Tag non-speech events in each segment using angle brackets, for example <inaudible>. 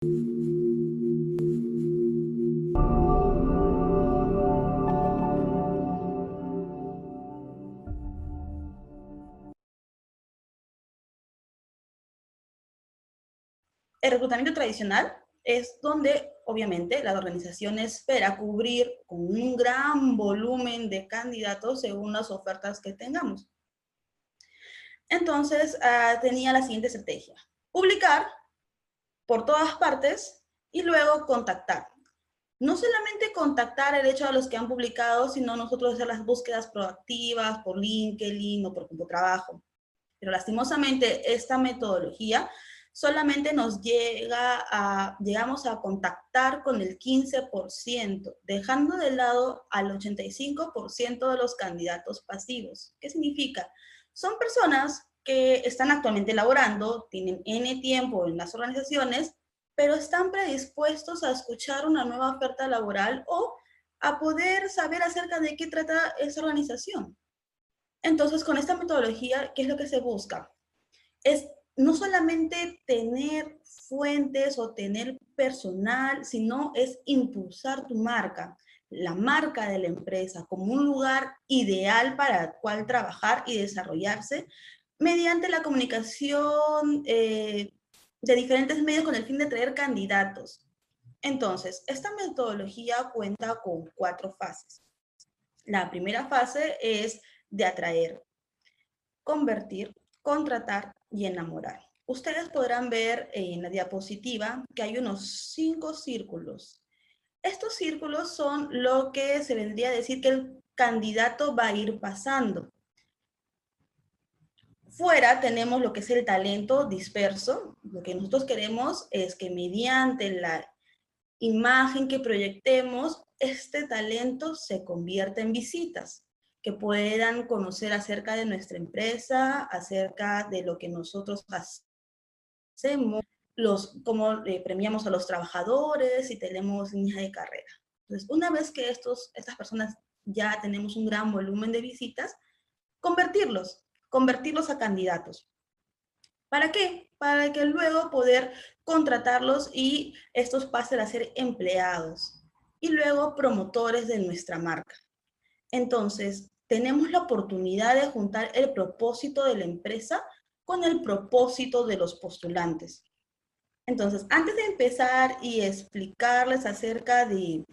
El reclutamiento tradicional es donde, obviamente, la organización espera cubrir con un gran volumen de candidatos según las ofertas que tengamos. Entonces, ah, tenía la siguiente estrategia. Publicar por todas partes y luego contactar. No solamente contactar el hecho de los que han publicado, sino nosotros hacer las búsquedas proactivas por LinkedIn o por Trabajo. Pero lastimosamente esta metodología solamente nos llega a, llegamos a contactar con el 15%, dejando de lado al 85% de los candidatos pasivos. ¿Qué significa? Son personas que están actualmente laborando, tienen N tiempo en las organizaciones, pero están predispuestos a escuchar una nueva oferta laboral o a poder saber acerca de qué trata esa organización. Entonces, con esta metodología, ¿qué es lo que se busca? Es no solamente tener fuentes o tener personal, sino es impulsar tu marca, la marca de la empresa como un lugar ideal para el cual trabajar y desarrollarse mediante la comunicación eh, de diferentes medios con el fin de traer candidatos. Entonces, esta metodología cuenta con cuatro fases. La primera fase es de atraer, convertir, contratar y enamorar. Ustedes podrán ver en la diapositiva que hay unos cinco círculos. Estos círculos son lo que se vendría a decir que el candidato va a ir pasando. Fuera tenemos lo que es el talento disperso. Lo que nosotros queremos es que mediante la imagen que proyectemos, este talento se convierta en visitas que puedan conocer acerca de nuestra empresa, acerca de lo que nosotros hacemos, los, cómo eh, premiamos a los trabajadores y tenemos líneas de carrera. Entonces, una vez que estos, estas personas ya tenemos un gran volumen de visitas, convertirlos, convertirlos a candidatos. ¿Para qué? Para que luego poder contratarlos y estos pasen a ser empleados y luego promotores de nuestra marca. Entonces, tenemos la oportunidad de juntar el propósito de la empresa con el propósito de los postulantes. Entonces, antes de empezar y explicarles acerca de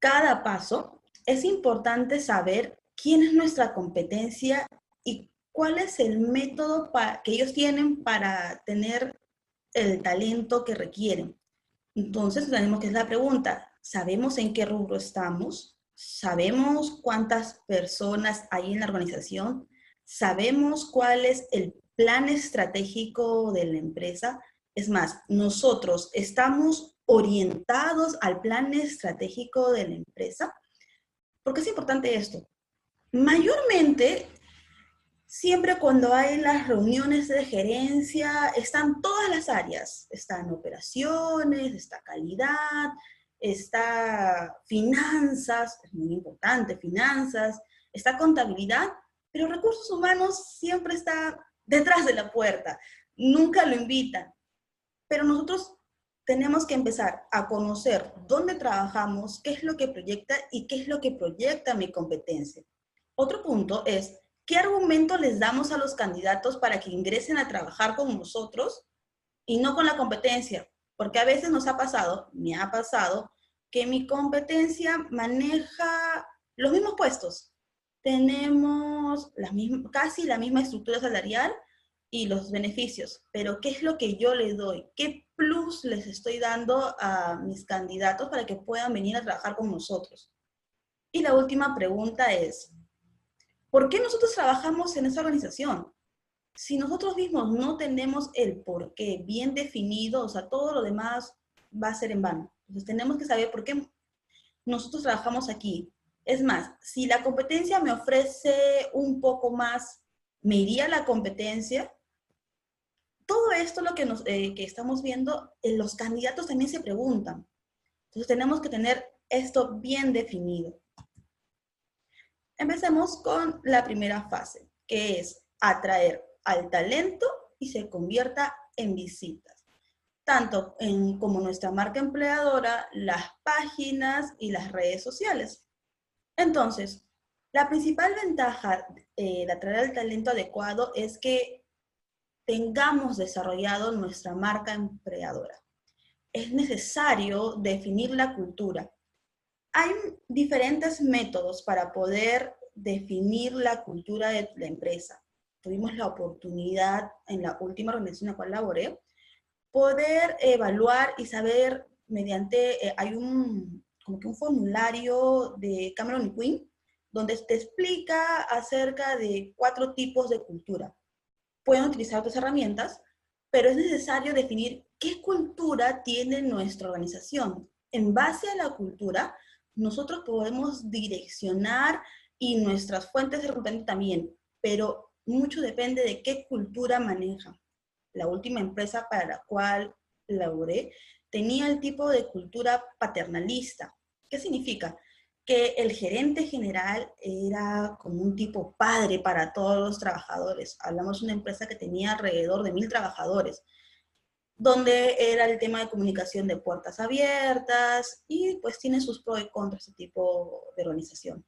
cada paso, es importante saber quién es nuestra competencia y cuál es el método que ellos tienen para tener el talento que requieren. Entonces, tenemos que hacer la pregunta, ¿sabemos en qué rubro estamos? sabemos cuántas personas hay en la organización, sabemos cuál es el plan estratégico de la empresa. Es más, nosotros estamos orientados al plan estratégico de la empresa. ¿Por qué es importante esto? Mayormente, siempre cuando hay las reuniones de gerencia, están todas las áreas. Están operaciones, está calidad, está finanzas, es muy importante, finanzas, está contabilidad, pero recursos humanos siempre está detrás de la puerta, nunca lo invitan. Pero nosotros tenemos que empezar a conocer dónde trabajamos, qué es lo que proyecta y qué es lo que proyecta mi competencia. Otro punto es, ¿qué argumento les damos a los candidatos para que ingresen a trabajar con nosotros y no con la competencia? Porque a veces nos ha pasado, me ha pasado, que mi competencia maneja los mismos puestos. Tenemos casi la misma estructura salarial y los beneficios, pero ¿qué es lo que yo les doy? ¿Qué plus les estoy dando a mis candidatos para que puedan venir a trabajar con nosotros? Y la última pregunta es, ¿por qué nosotros trabajamos en esa organización? Si nosotros mismos no tenemos el por qué bien definido, o sea, todo lo demás va a ser en vano. Entonces tenemos que saber por qué nosotros trabajamos aquí. Es más, si la competencia me ofrece un poco más, ¿me iría la competencia? Todo esto lo que, nos, eh, que estamos viendo, eh, los candidatos también se preguntan. Entonces tenemos que tener esto bien definido. Empecemos con la primera fase, que es atraer al talento y se convierta en visitas. tanto en, como nuestra marca empleadora, las páginas y las redes sociales. Entonces, la principal ventaja eh, de atraer el talento adecuado es que tengamos desarrollado nuestra marca empleadora. Es necesario definir la cultura. Hay diferentes métodos para poder definir la cultura de la empresa. Tuvimos la oportunidad en la última reunión en la cual laboré, poder evaluar y saber mediante, eh, hay un, como que un formulario de Cameron y Quinn, donde te explica acerca de cuatro tipos de cultura. Pueden utilizar otras herramientas, pero es necesario definir qué cultura tiene nuestra organización. En base a la cultura, nosotros podemos direccionar y nuestras fuentes de reclutamiento también, pero mucho depende de qué cultura maneja. La última empresa para la cual laboré tenía el tipo de cultura paternalista. ¿Qué significa? Que el gerente general era como un tipo padre para todos los trabajadores. Hablamos de una empresa que tenía alrededor de mil trabajadores, donde era el tema de comunicación de puertas abiertas y pues tiene sus pros y contras ese tipo de organización.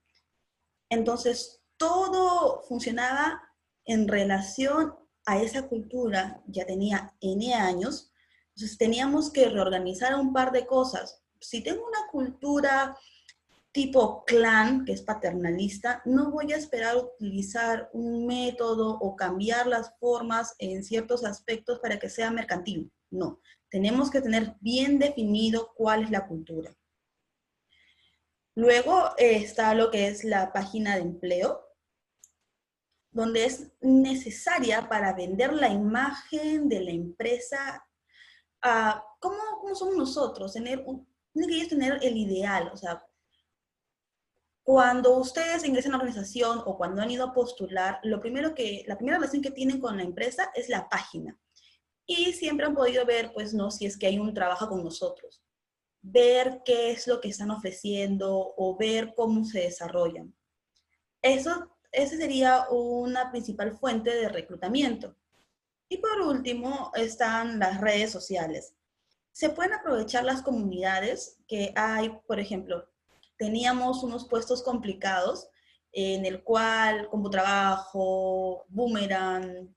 Entonces, todo funcionaba en relación a esa cultura, ya tenía N años, entonces teníamos que reorganizar un par de cosas. Si tengo una cultura tipo clan, que es paternalista, no voy a esperar utilizar un método o cambiar las formas en ciertos aspectos para que sea mercantil. No, tenemos que tener bien definido cuál es la cultura. Luego eh, está lo que es la página de empleo, donde es necesaria para vender la imagen de la empresa. Uh, ¿cómo, ¿cómo, somos nosotros? Tener tienen que tener el ideal, o sea, cuando ustedes ingresan a una organización o cuando han ido a postular, lo primero que, la primera relación que tienen con la empresa es la página. Y siempre han podido ver, pues, no, si es que hay un trabajo con nosotros ver qué es lo que están ofreciendo o ver cómo se desarrollan. Eso, esa sería una principal fuente de reclutamiento. Y por último están las redes sociales. Se pueden aprovechar las comunidades que hay, por ejemplo, teníamos unos puestos complicados en el cual como trabajo, boomerang,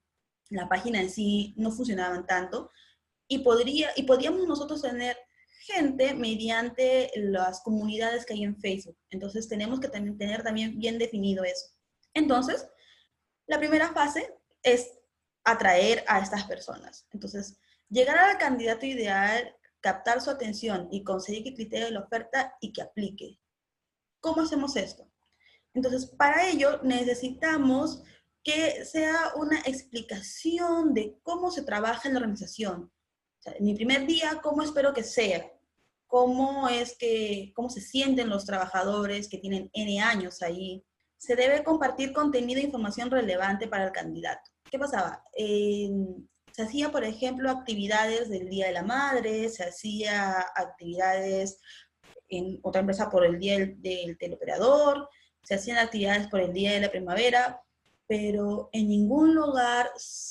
la página en sí no funcionaban tanto y, podría, y podríamos nosotros tener gente mediante las comunidades que hay en Facebook. Entonces tenemos que tener también bien definido eso. Entonces, la primera fase es atraer a estas personas. Entonces, llegar al candidato ideal, captar su atención y conseguir que criterio la oferta y que aplique. ¿Cómo hacemos esto? Entonces, para ello necesitamos que sea una explicación de cómo se trabaja en la organización. en mi primer día, ¿cómo espero que sea? cómo es que, cómo se sienten los trabajadores que tienen N años ahí. Se debe compartir contenido e información relevante para el candidato. ¿Qué pasaba? se hacía, por ejemplo, actividades del Día de la Madre, se hacía actividades en otra empresa por el Día del, del se hacían actividades por el Día de la Primavera, pero en ningún lugar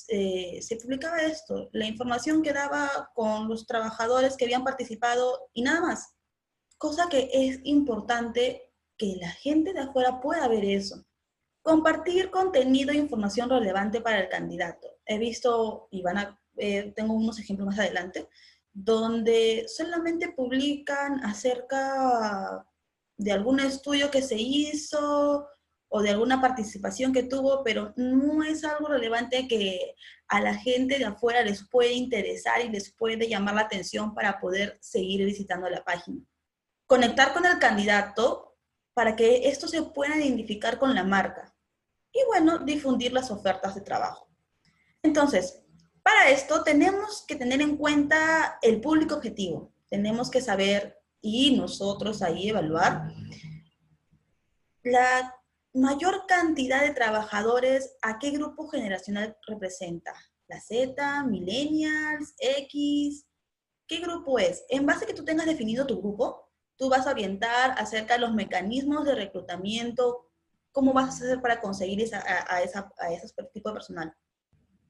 eh, se publicaba esto. La información quedaba con los trabajadores que habían participado y nada más. Cosa que es importante que la gente de afuera pueda ver eso. Compartir contenido e información relevante para el candidato. He visto, y van a, tengo unos ejemplos más adelante, donde solamente publican acerca de algún estudio que se hizo, o de alguna participación que tuvo, pero no es algo relevante que a la gente de afuera les puede interesar y les puede llamar la atención para poder seguir visitando la página. Conectar con el candidato para que esto se pueda identificar con la marca. Y bueno, difundir las ofertas de trabajo. Entonces, para esto tenemos que tener en cuenta el público objetivo. Tenemos que saber y nosotros ahí evaluar la mayor cantidad de trabajadores, ¿a qué grupo generacional representa? ¿La Z, Millennials, X? ¿Qué grupo es? En base a que tú tengas definido tu grupo, tú vas a orientar acerca de los mecanismos de reclutamiento, cómo vas a hacer para conseguir esa, a, esa, a ese tipo de personal.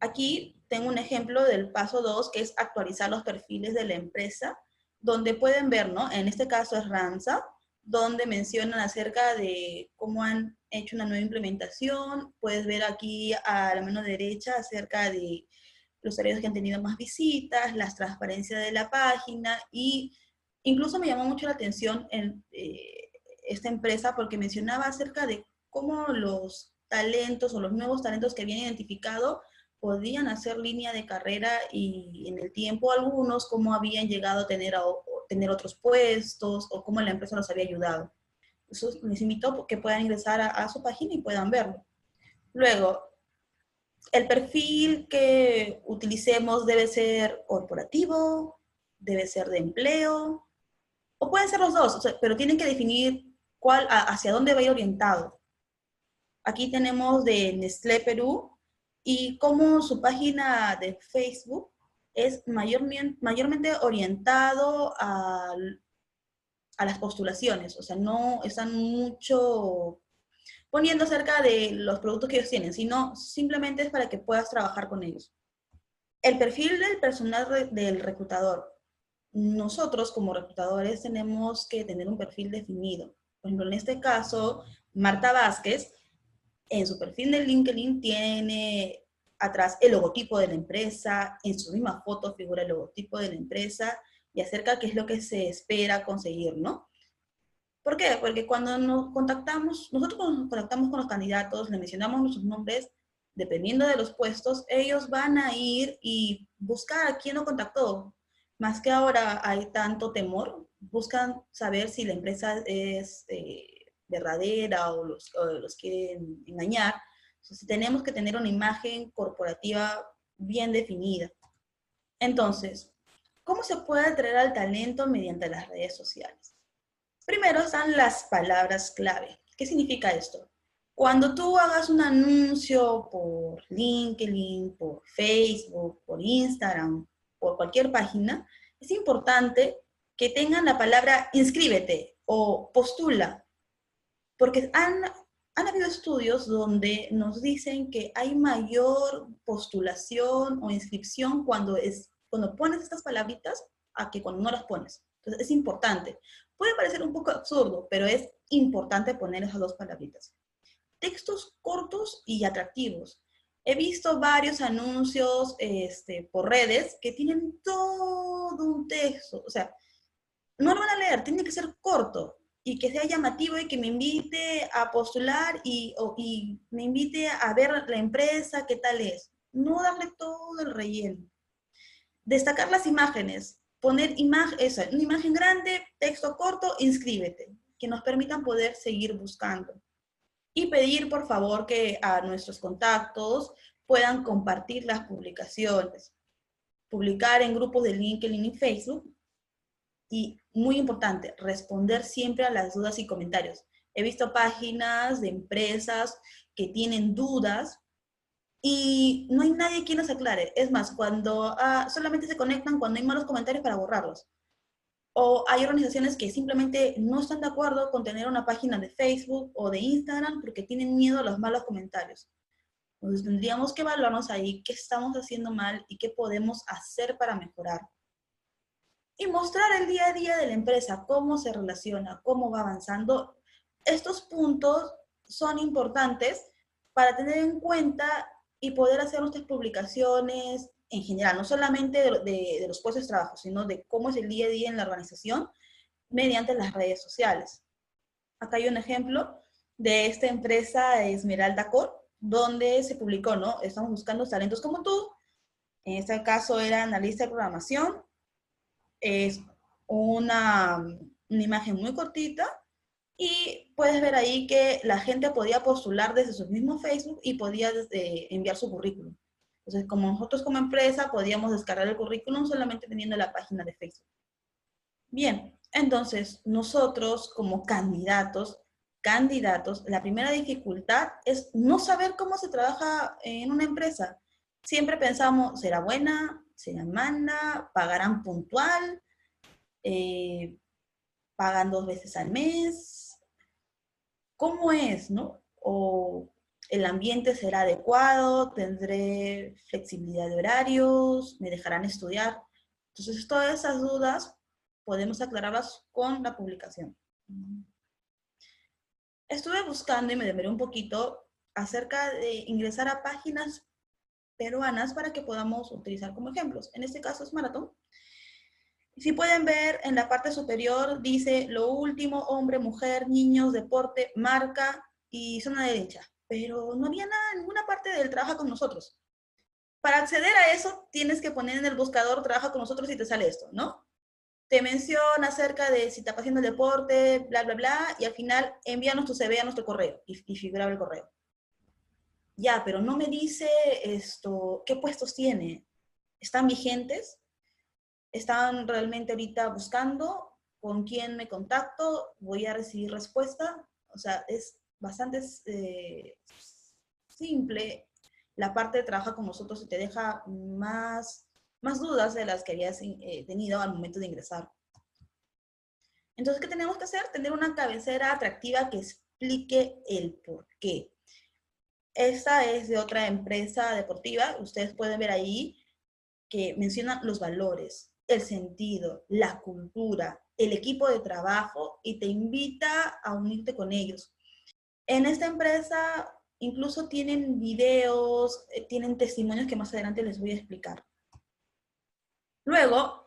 Aquí tengo un ejemplo del paso 2, que es actualizar los perfiles de la empresa, donde pueden ver, ¿no? En este caso es Ramsa, donde mencionan acerca de cómo han hecho una nueva implementación. Puedes ver aquí a la mano derecha acerca de los usuarios que han tenido más visitas, las transparencias de la página y incluso me llamó mucho la atención en eh, esta empresa porque mencionaba acerca de cómo los talentos o los nuevos talentos que habían identificado podían hacer línea de carrera y en el tiempo algunos cómo habían llegado a tener, a, tener otros puestos o cómo la empresa los había ayudado. Eso les invito a que puedan ingresar a su página y puedan verlo. Luego, el perfil que utilicemos debe ser corporativo, debe ser de empleo, o pueden ser los dos, pero tienen que definir cuál, hacia dónde va a ir orientado. Aquí tenemos de Nestlé Perú y cómo su página de Facebook es mayormente, mayormente orientado a, a las postulaciones, o sea, no están mucho poniendo acerca de los productos que ellos tienen, sino simplemente es para que puedas trabajar con ellos. El perfil del personal del reclutador. Nosotros como reclutadores tenemos que tener un perfil definido. Por ejemplo, en este caso, Marta Vázquez, en su perfil de LinkedIn tiene atrás el logotipo de la empresa, en su misma foto figura el logotipo de la empresa y acerca qué es lo que se espera conseguir, ¿no? ¿Por qué? Porque cuando nos contactamos, nosotros cuando nos contactamos con los candidatos, le mencionamos nuestros nombres, dependiendo de los puestos, ellos van a ir y buscar a quién lo contactó. Más que ahora hay tanto temor, buscan saber si la empresa es eh, verdadera o los, los quieren engañar. Entonces tenemos que tener una imagen corporativa bien definida. Entonces, ¿cómo se puede atraer al talento mediante las redes sociales? Primero están las palabras clave. ¿Qué significa esto? Cuando tú hagas un anuncio por LinkedIn, por Facebook, por Instagram, por cualquier página, es importante que tengan la palabra inscríbete o postula, porque han, han habido estudios donde nos dicen que hay mayor postulación o inscripción cuando, es, cuando pones estas palabritas a que cuando no las pones. Entonces es importante. Puede parecer un poco absurdo, pero es importante poner esas dos palabritas. Textos cortos y atractivos. He visto varios anuncios este, por redes que tienen todo un texto. O sea, no lo van a leer, tiene que ser corto y que sea llamativo y que me invite a postular y, y me invite a ver la empresa, qué tal es. No darle todo el relleno. Destacar las imágenes poner imagen, esa, una imagen grande, texto corto, inscríbete, que nos permitan poder seguir buscando. Y pedir, por favor, que a nuestros contactos puedan compartir las publicaciones. Publicar en grupos de LinkedIn y Facebook. Y muy importante, responder siempre a las dudas y comentarios. He visto páginas de empresas que tienen dudas y no hay nadie quien nos aclare. Es más, cuando ah, solamente se conectan cuando hay malos comentarios para borrarlos. O hay organizaciones que simplemente no están de acuerdo con tener una página de Facebook o de Instagram porque tienen miedo a los malos comentarios. Entonces tendríamos que evaluarnos ahí qué estamos haciendo mal y qué podemos hacer para mejorar. Y mostrar el día a día de la empresa, cómo se relaciona, cómo va avanzando. Estos puntos son importantes para tener en cuenta y poder hacer nuestras publicaciones en general, no solamente de, los puestos de trabajo, sino de cómo es el día a día en la organización mediante las redes sociales. Acá hay un ejemplo de esta empresa Esmeralda Core, donde se publicó, ¿no? Estamos buscando talentos como tú. En este caso era analista de programación. Es una, una imagen muy cortita y puedes ver ahí que la gente podía postular desde su mismo Facebook y podía enviar su currículum. Entonces, como nosotros como empresa podíamos descargar el currículum solamente teniendo la página de Facebook. Bien, entonces nosotros como candidatos, candidatos, la primera dificultad es no saber cómo se trabaja en una empresa. Siempre pensamos, ¿será buena? ¿Será mala? ¿Pagarán puntual? Eh, ¿Pagan dos veces al mes? cómo es, ¿no? O el ambiente será adecuado, tendré flexibilidad de horarios, me dejarán estudiar. Entonces, todas esas dudas podemos aclararlas con la publicación. Estuve buscando y me demoré un poquito acerca de ingresar a páginas peruanas para que podamos utilizar como ejemplos. En este caso es Maratón. Si pueden ver, en la parte superior dice lo último, hombre, mujer, niños, deporte, marca y zona derecha. Pero no había nada ninguna parte del trabajo con nosotros. Para acceder a eso, tienes que poner en el buscador trabaja con nosotros y te sale esto, ¿no? Te menciona acerca de si está haciendo deporte, bla, bla, bla, y al final envíanos tu CV a nuestro correo y, y figuraba el correo. Ya, pero no me dice esto, qué puestos tiene. ¿Están vigentes? están realmente ahorita buscando con quién me contacto, voy a recibir respuesta. O sea, es bastante eh, simple la parte de trabajar con nosotros y te deja más, más dudas de las que habías eh, tenido al momento de ingresar. Entonces, ¿qué tenemos que hacer? Tener una cabecera atractiva que explique el por qué. Esta es de otra empresa deportiva. Ustedes pueden ver ahí que menciona los valores el sentido, la cultura, el equipo de trabajo y te invita a unirte con ellos. En esta empresa incluso tienen videos, eh, tienen testimonios que más adelante les voy a explicar. Luego,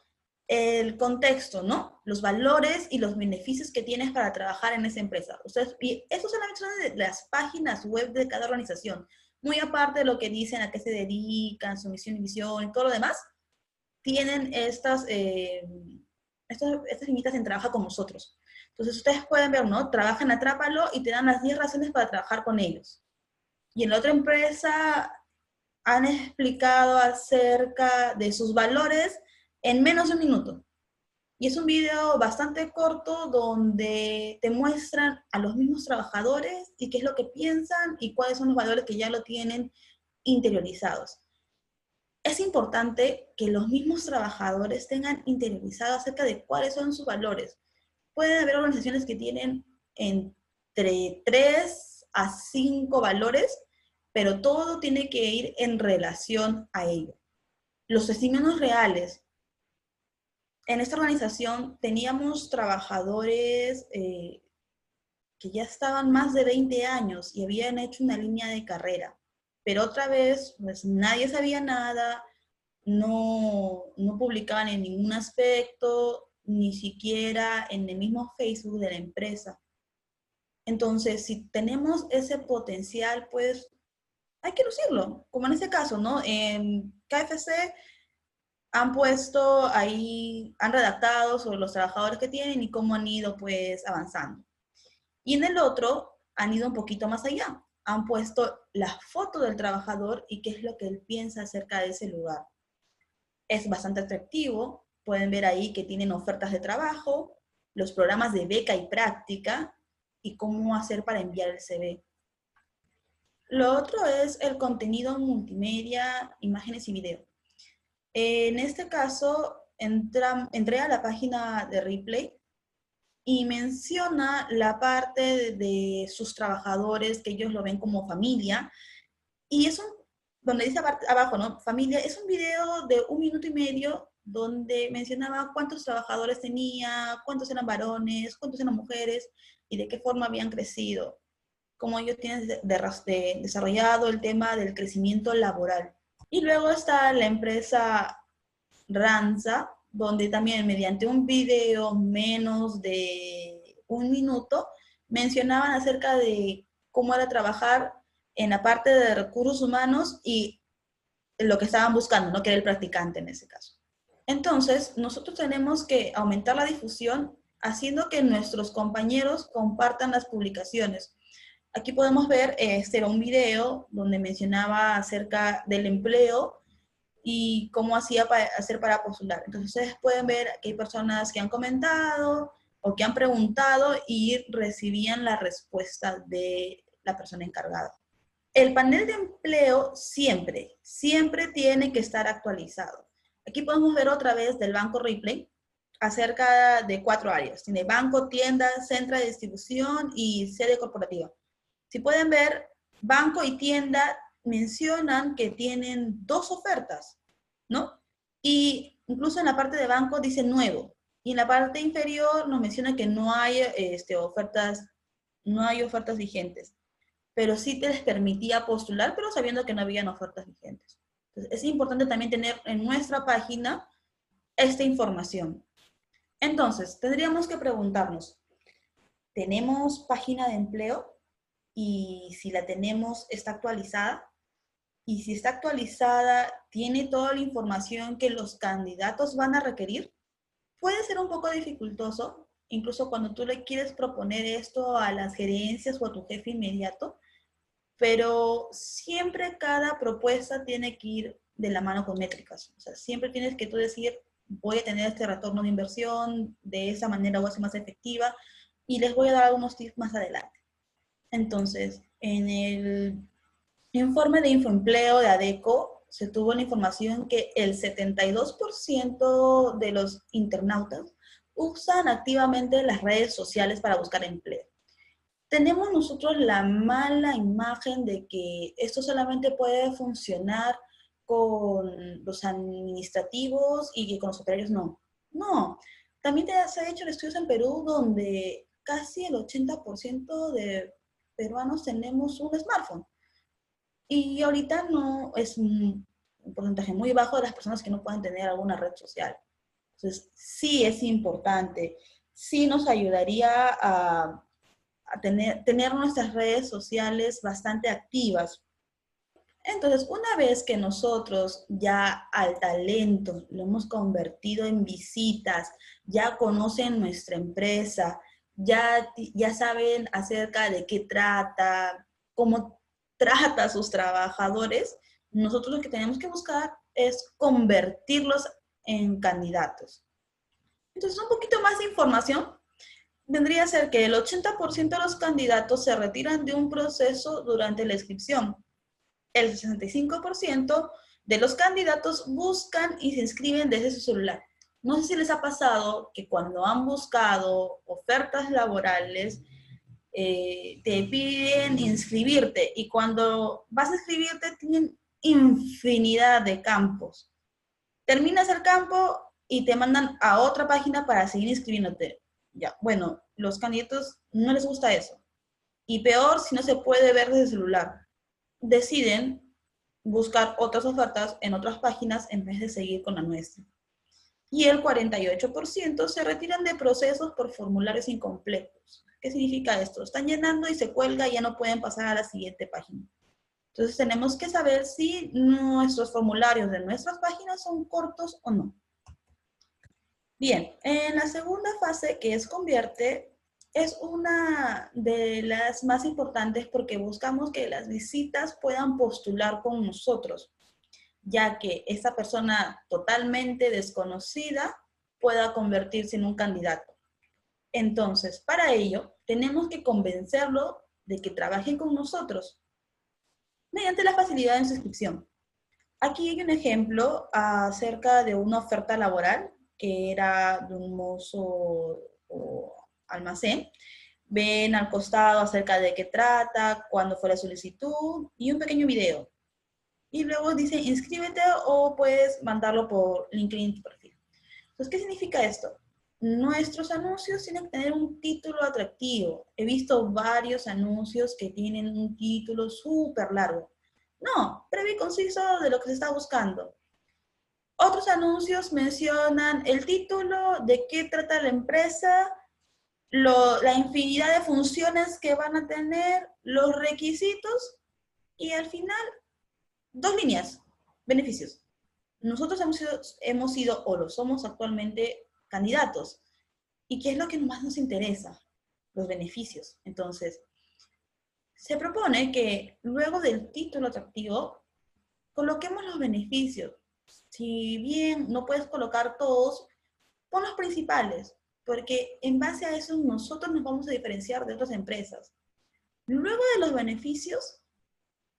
el contexto, ¿no? Los valores y los beneficios que tienes para trabajar en esa empresa. Ustedes, y eso solamente son las páginas web de cada organización. Muy aparte de lo que dicen, a qué se dedican, su misión y visión y todo lo demás, tienen estas, eh, estas, estas en trabaja con nosotros. Entonces ustedes pueden ver, ¿no? Trabajan Atrápalo y te dan las 10 razones para trabajar con ellos. Y en la otra empresa han explicado acerca de sus valores en menos de un minuto. Y es un video bastante corto donde te muestran a los mismos trabajadores y qué es lo que piensan y cuáles son los valores que ya lo tienen interiorizados es importante que los mismos trabajadores tengan interiorizado acerca de cuáles son sus valores. Pueden haber organizaciones que tienen entre 3 a 5 valores, pero todo tiene que ir en relación a ello. Los testimonios reales. En esta organización teníamos trabajadores eh, que ya estaban más de 20 años y habían hecho una línea de carrera pero otra vez, pues nadie sabía nada, no, no publicaban en ningún aspecto, ni siquiera en el mismo Facebook de la empresa. Entonces, si tenemos ese potencial, pues hay que lucirlo, como en este caso, ¿no? En KFC han puesto ahí, han redactado sobre los trabajadores que tienen y cómo han ido pues avanzando. Y en el otro han ido un poquito más allá han puesto la foto del trabajador y qué es lo que él piensa acerca de ese lugar. Es bastante atractivo, pueden ver ahí que tienen ofertas de trabajo, los programas de beca y práctica y cómo hacer para enviar el CV. Lo otro es el contenido multimedia, imágenes y video. En este caso, entré a la página de Replay y menciona la parte de, sus trabajadores, que ellos lo ven como familia. Y es un, donde dice abajo, ¿no? Familia, es un video de un minuto y medio donde mencionaba cuántos trabajadores tenía, cuántos eran varones, cuántos eran mujeres y de qué forma habían crecido. Cómo ellos tienen desarrollado el tema del crecimiento laboral. Y luego está la empresa Ranza, donde también mediante un video menos de un minuto mencionaban acerca de cómo era trabajar en la parte de recursos humanos y lo que estaban buscando, ¿no? que era el practicante en ese caso. Entonces, nosotros tenemos que aumentar la difusión haciendo que nuestros compañeros compartan las publicaciones. Aquí podemos ver, este era un video donde mencionaba acerca del empleo y cómo hacía para, hacer para postular. Entonces ustedes pueden ver que hay personas que han comentado o que han preguntado y recibían la respuesta de la persona encargada. El panel de empleo siempre, siempre tiene que estar actualizado. Aquí podemos ver otra vez del banco Ripley acerca de cuatro áreas. Tiene banco, tienda, centro de distribución y sede corporativa. Si pueden ver, banco y tienda mencionan que tienen dos ofertas, ¿no? Y incluso en la parte de banco dice nuevo. Y en la parte inferior nos menciona que no hay este, ofertas, no hay ofertas vigentes. Pero sí te les permitía postular, pero sabiendo que no habían ofertas vigentes. Entonces, es importante también tener en nuestra página esta información. Entonces, tendríamos que preguntarnos, ¿tenemos página de empleo? Y si la tenemos, ¿está actualizada? Y si está actualizada, ¿tiene toda la información que los candidatos van a requerir? Puede ser un poco dificultoso, incluso cuando tú le quieres proponer esto a las gerencias o a tu jefe inmediato, pero siempre cada propuesta tiene que ir de la mano con métricas. O sea, siempre tienes que tú decir, voy a tener este retorno de inversión, de esa manera voy a ser más efectiva, y les voy a dar algunos tips más adelante. Entonces, en el informe de infoempleo de ADECO se tuvo la información que el 72% de los internautas usan activamente las redes sociales para buscar empleo. Tenemos nosotros la mala imagen de que esto solamente puede funcionar con los administrativos y que con los operarios no. No, también se ha hecho estudios en Perú donde casi el 80% de peruanos tenemos un smartphone. Y ahorita no es un porcentaje muy bajo de las personas que no pueden tener alguna red social. Entonces, sí es importante, sí nos ayudaría a, tener, tener nuestras redes sociales bastante activas. Entonces, una vez que nosotros ya al talento lo hemos convertido en visitas, ya conocen nuestra empresa, ya, ya saben acerca de qué trata, cómo trata a sus trabajadores, nosotros lo que tenemos que buscar es convertirlos en candidatos. Entonces, un poquito más de información. Vendría a ser que el 80% de los candidatos se retiran de un proceso durante la inscripción. El 65% de los candidatos buscan y se inscriben desde su celular. No sé si les ha pasado que cuando han buscado ofertas laborales, eh, te piden inscribirte y cuando vas a inscribirte tienen infinidad de campos. Terminas el campo y te mandan a otra página para seguir inscribiéndote. Ya, bueno, los candidatos no les gusta eso. Y peor si no se puede ver desde el celular. Deciden buscar otras ofertas en otras páginas en vez de seguir con la nuestra. Y el 48% se retiran de procesos por formularios incompletos. ¿Qué significa esto? Están llenando y se cuelga y ya no pueden pasar a la siguiente página. Entonces tenemos que saber si nuestros formularios de nuestras páginas son cortos o no. Bien, en la segunda fase, que es convierte, es una de las más importantes porque buscamos que las visitas puedan postular con nosotros, ya que esa persona totalmente desconocida pueda convertirse en un candidato. Entonces, para ello, tenemos que convencerlo de que trabaje con nosotros mediante la facilidad de inscripción. Aquí hay un ejemplo acerca de una oferta laboral que era de un mozo o almacén. Ven al costado acerca de qué trata, cuándo fue la solicitud y un pequeño video. Y luego dice inscríbete o puedes mandarlo por LinkedIn perfil. Entonces, ¿qué significa esto? nuestros anuncios tienen que tener un título atractivo. He visto varios anuncios que tienen un título súper largo. No, breve y conciso de lo que se está buscando. Otros anuncios mencionan el título, de qué trata la empresa, la infinidad de funciones que van a tener, los requisitos y al final dos líneas, beneficios. Nosotros hemos sido, o lo somos actualmente candidatos. ¿Y qué es lo que más nos interesa? Los beneficios. Entonces, se propone que luego del título atractivo, coloquemos los beneficios. Si bien no puedes colocar todos, pon los principales, porque en base a eso nosotros nos vamos a diferenciar de otras empresas. Luego de los beneficios,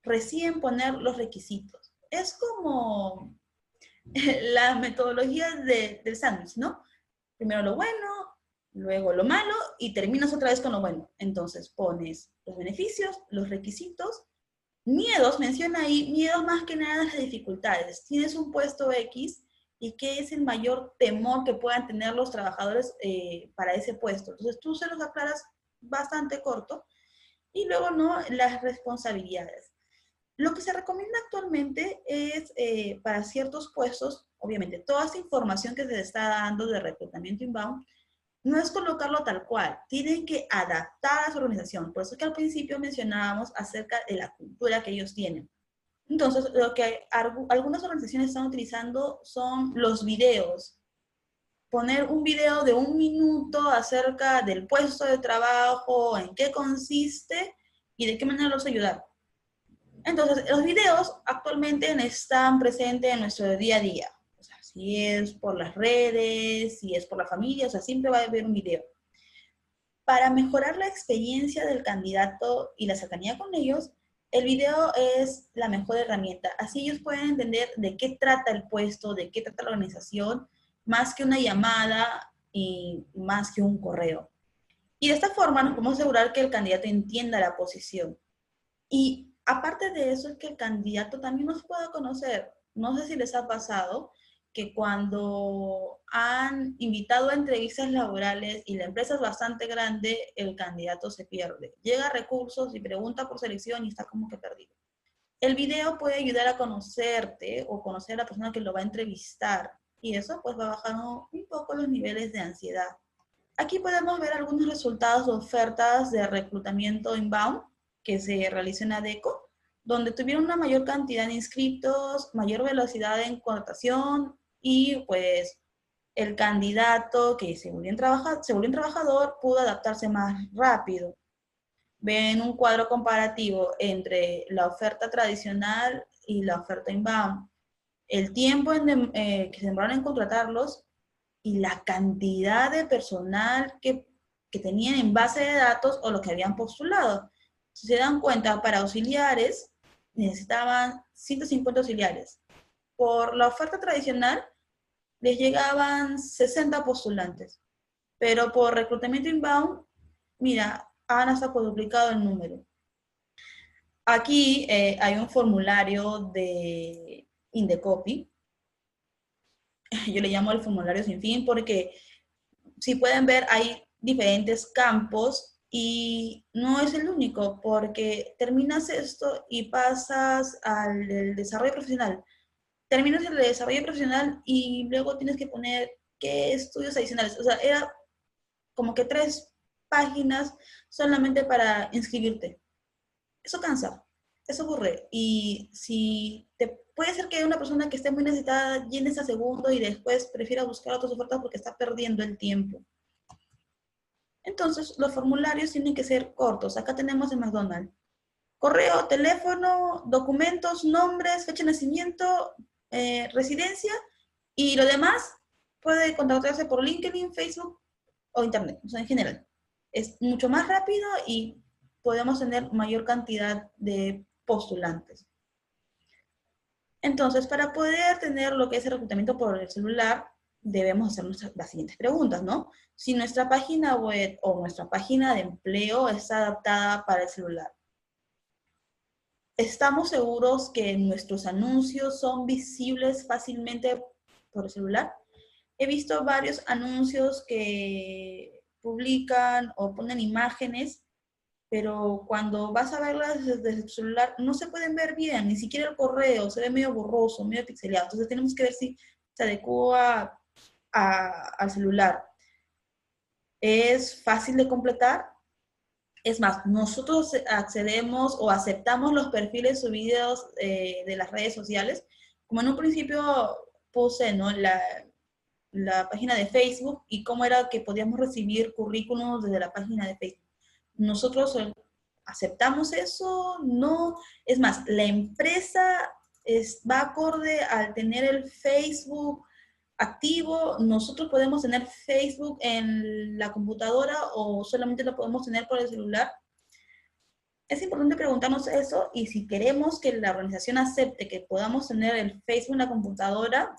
recién poner los requisitos. Es como <laughs> la metodología del sándwich, ¿no? primero lo bueno, luego lo malo y terminas otra vez con lo bueno. Entonces pones los beneficios, los requisitos Miedos, menciona ahí, miedos más que nada las dificultades. Tienes un puesto X y qué es el mayor temor que puedan tener los trabajadores eh, para ese puesto. Entonces tú se los aclaras bastante corto y luego no las responsabilidades. Lo que se recomienda actualmente es eh, para ciertos puestos, obviamente, toda esa información que se está dando de reclutamiento inbound, no es colocarlo tal cual, tienen que adaptar a su organización. Por eso que al principio mencionábamos acerca de la cultura que ellos tienen. Entonces, lo que algunas organizaciones están utilizando son los videos. Poner un video de un minuto acerca del puesto de trabajo, en qué consiste y de qué manera los ayudar. Entonces, los videos actualmente están presentes en nuestro día a día. O sea, si es por las redes, si es por la familia, o sea, siempre va a haber un video. Para mejorar la experiencia del candidato y la cercanía con ellos, el video es la mejor herramienta. Así ellos pueden entender de qué trata el puesto, de qué trata la organización, más que una llamada y más que un correo. Y de esta forma nos podemos asegurar que el candidato entienda la posición. Y aparte de eso, es que el candidato también nos pueda conocer. No sé si les ha pasado, que cuando han invitado a entrevistas laborales y la empresa es bastante grande, el candidato se pierde. Llega a recursos y pregunta por selección y está como que perdido. El video puede ayudar a conocerte o conocer a la persona que lo va a entrevistar y eso pues va bajando un poco los niveles de ansiedad. Aquí podemos ver algunos resultados de ofertas de reclutamiento inbound que se realizó en ADECO, donde tuvieron una mayor cantidad de inscritos, mayor velocidad en contratación, y pues el candidato que se volvió, se volvió un trabajador pudo adaptarse más rápido. Ven un cuadro comparativo entre la oferta tradicional y la oferta inbound. El tiempo en eh, que se demoraron en contratarlos y la cantidad de personal que, que tenían en base de datos o lo que habían postulado. Si se dan cuenta, para auxiliares necesitaban 150 auxiliares. Por la oferta tradicional les llegaban 60 postulantes, pero por reclutamiento inbound, mira, han hasta duplicado el número. Aquí eh, hay un formulario de Indecopy. Yo le llamo el formulario sin fin porque, si pueden ver, hay diferentes campos y no es el único porque terminas esto y pasas al desarrollo profesional terminas el desarrollo profesional y luego tienes que poner qué estudios adicionales. O sea, era como que tres páginas solamente para inscribirte. Eso cansa, eso aburre. Y si te, puede ser que una persona que esté muy necesitada llene ese segundo y después prefiera buscar otras ofertas porque está perdiendo el tiempo. Entonces, los formularios tienen que ser cortos. Acá tenemos en McDonald's. Correo, teléfono, documentos, nombres, fecha de nacimiento, eh, residencia y lo demás puede contactarse por LinkedIn, Facebook o Internet, en general. Es mucho más rápido y podemos tener mayor cantidad de postulantes. Entonces, para poder tener lo que es el reclutamiento por el celular, debemos hacernos las siguientes preguntas, ¿no? Si nuestra página web o nuestra página de empleo está adaptada para el celular. ¿Estamos seguros que nuestros anuncios son visibles fácilmente por el celular? He visto varios anuncios que publican o ponen imágenes, pero cuando vas a verlas desde el celular no se pueden ver bien, ni siquiera el correo, se ve medio borroso, medio pixelado. Entonces tenemos que ver si se adecua al celular. ¿Es fácil de completar? Es más, nosotros accedemos o aceptamos los perfiles subidos eh, de las redes sociales. Como en un principio puse ¿no? la, la página de Facebook y cómo era que podíamos recibir currículums desde la página de Facebook. Nosotros aceptamos eso, no. Es más, la empresa es, va acorde al tener el Facebook activo, nosotros podemos tener Facebook en la computadora o solamente lo podemos tener por el celular. Es importante preguntarnos eso y si queremos que la organización acepte que podamos tener el Facebook en la computadora,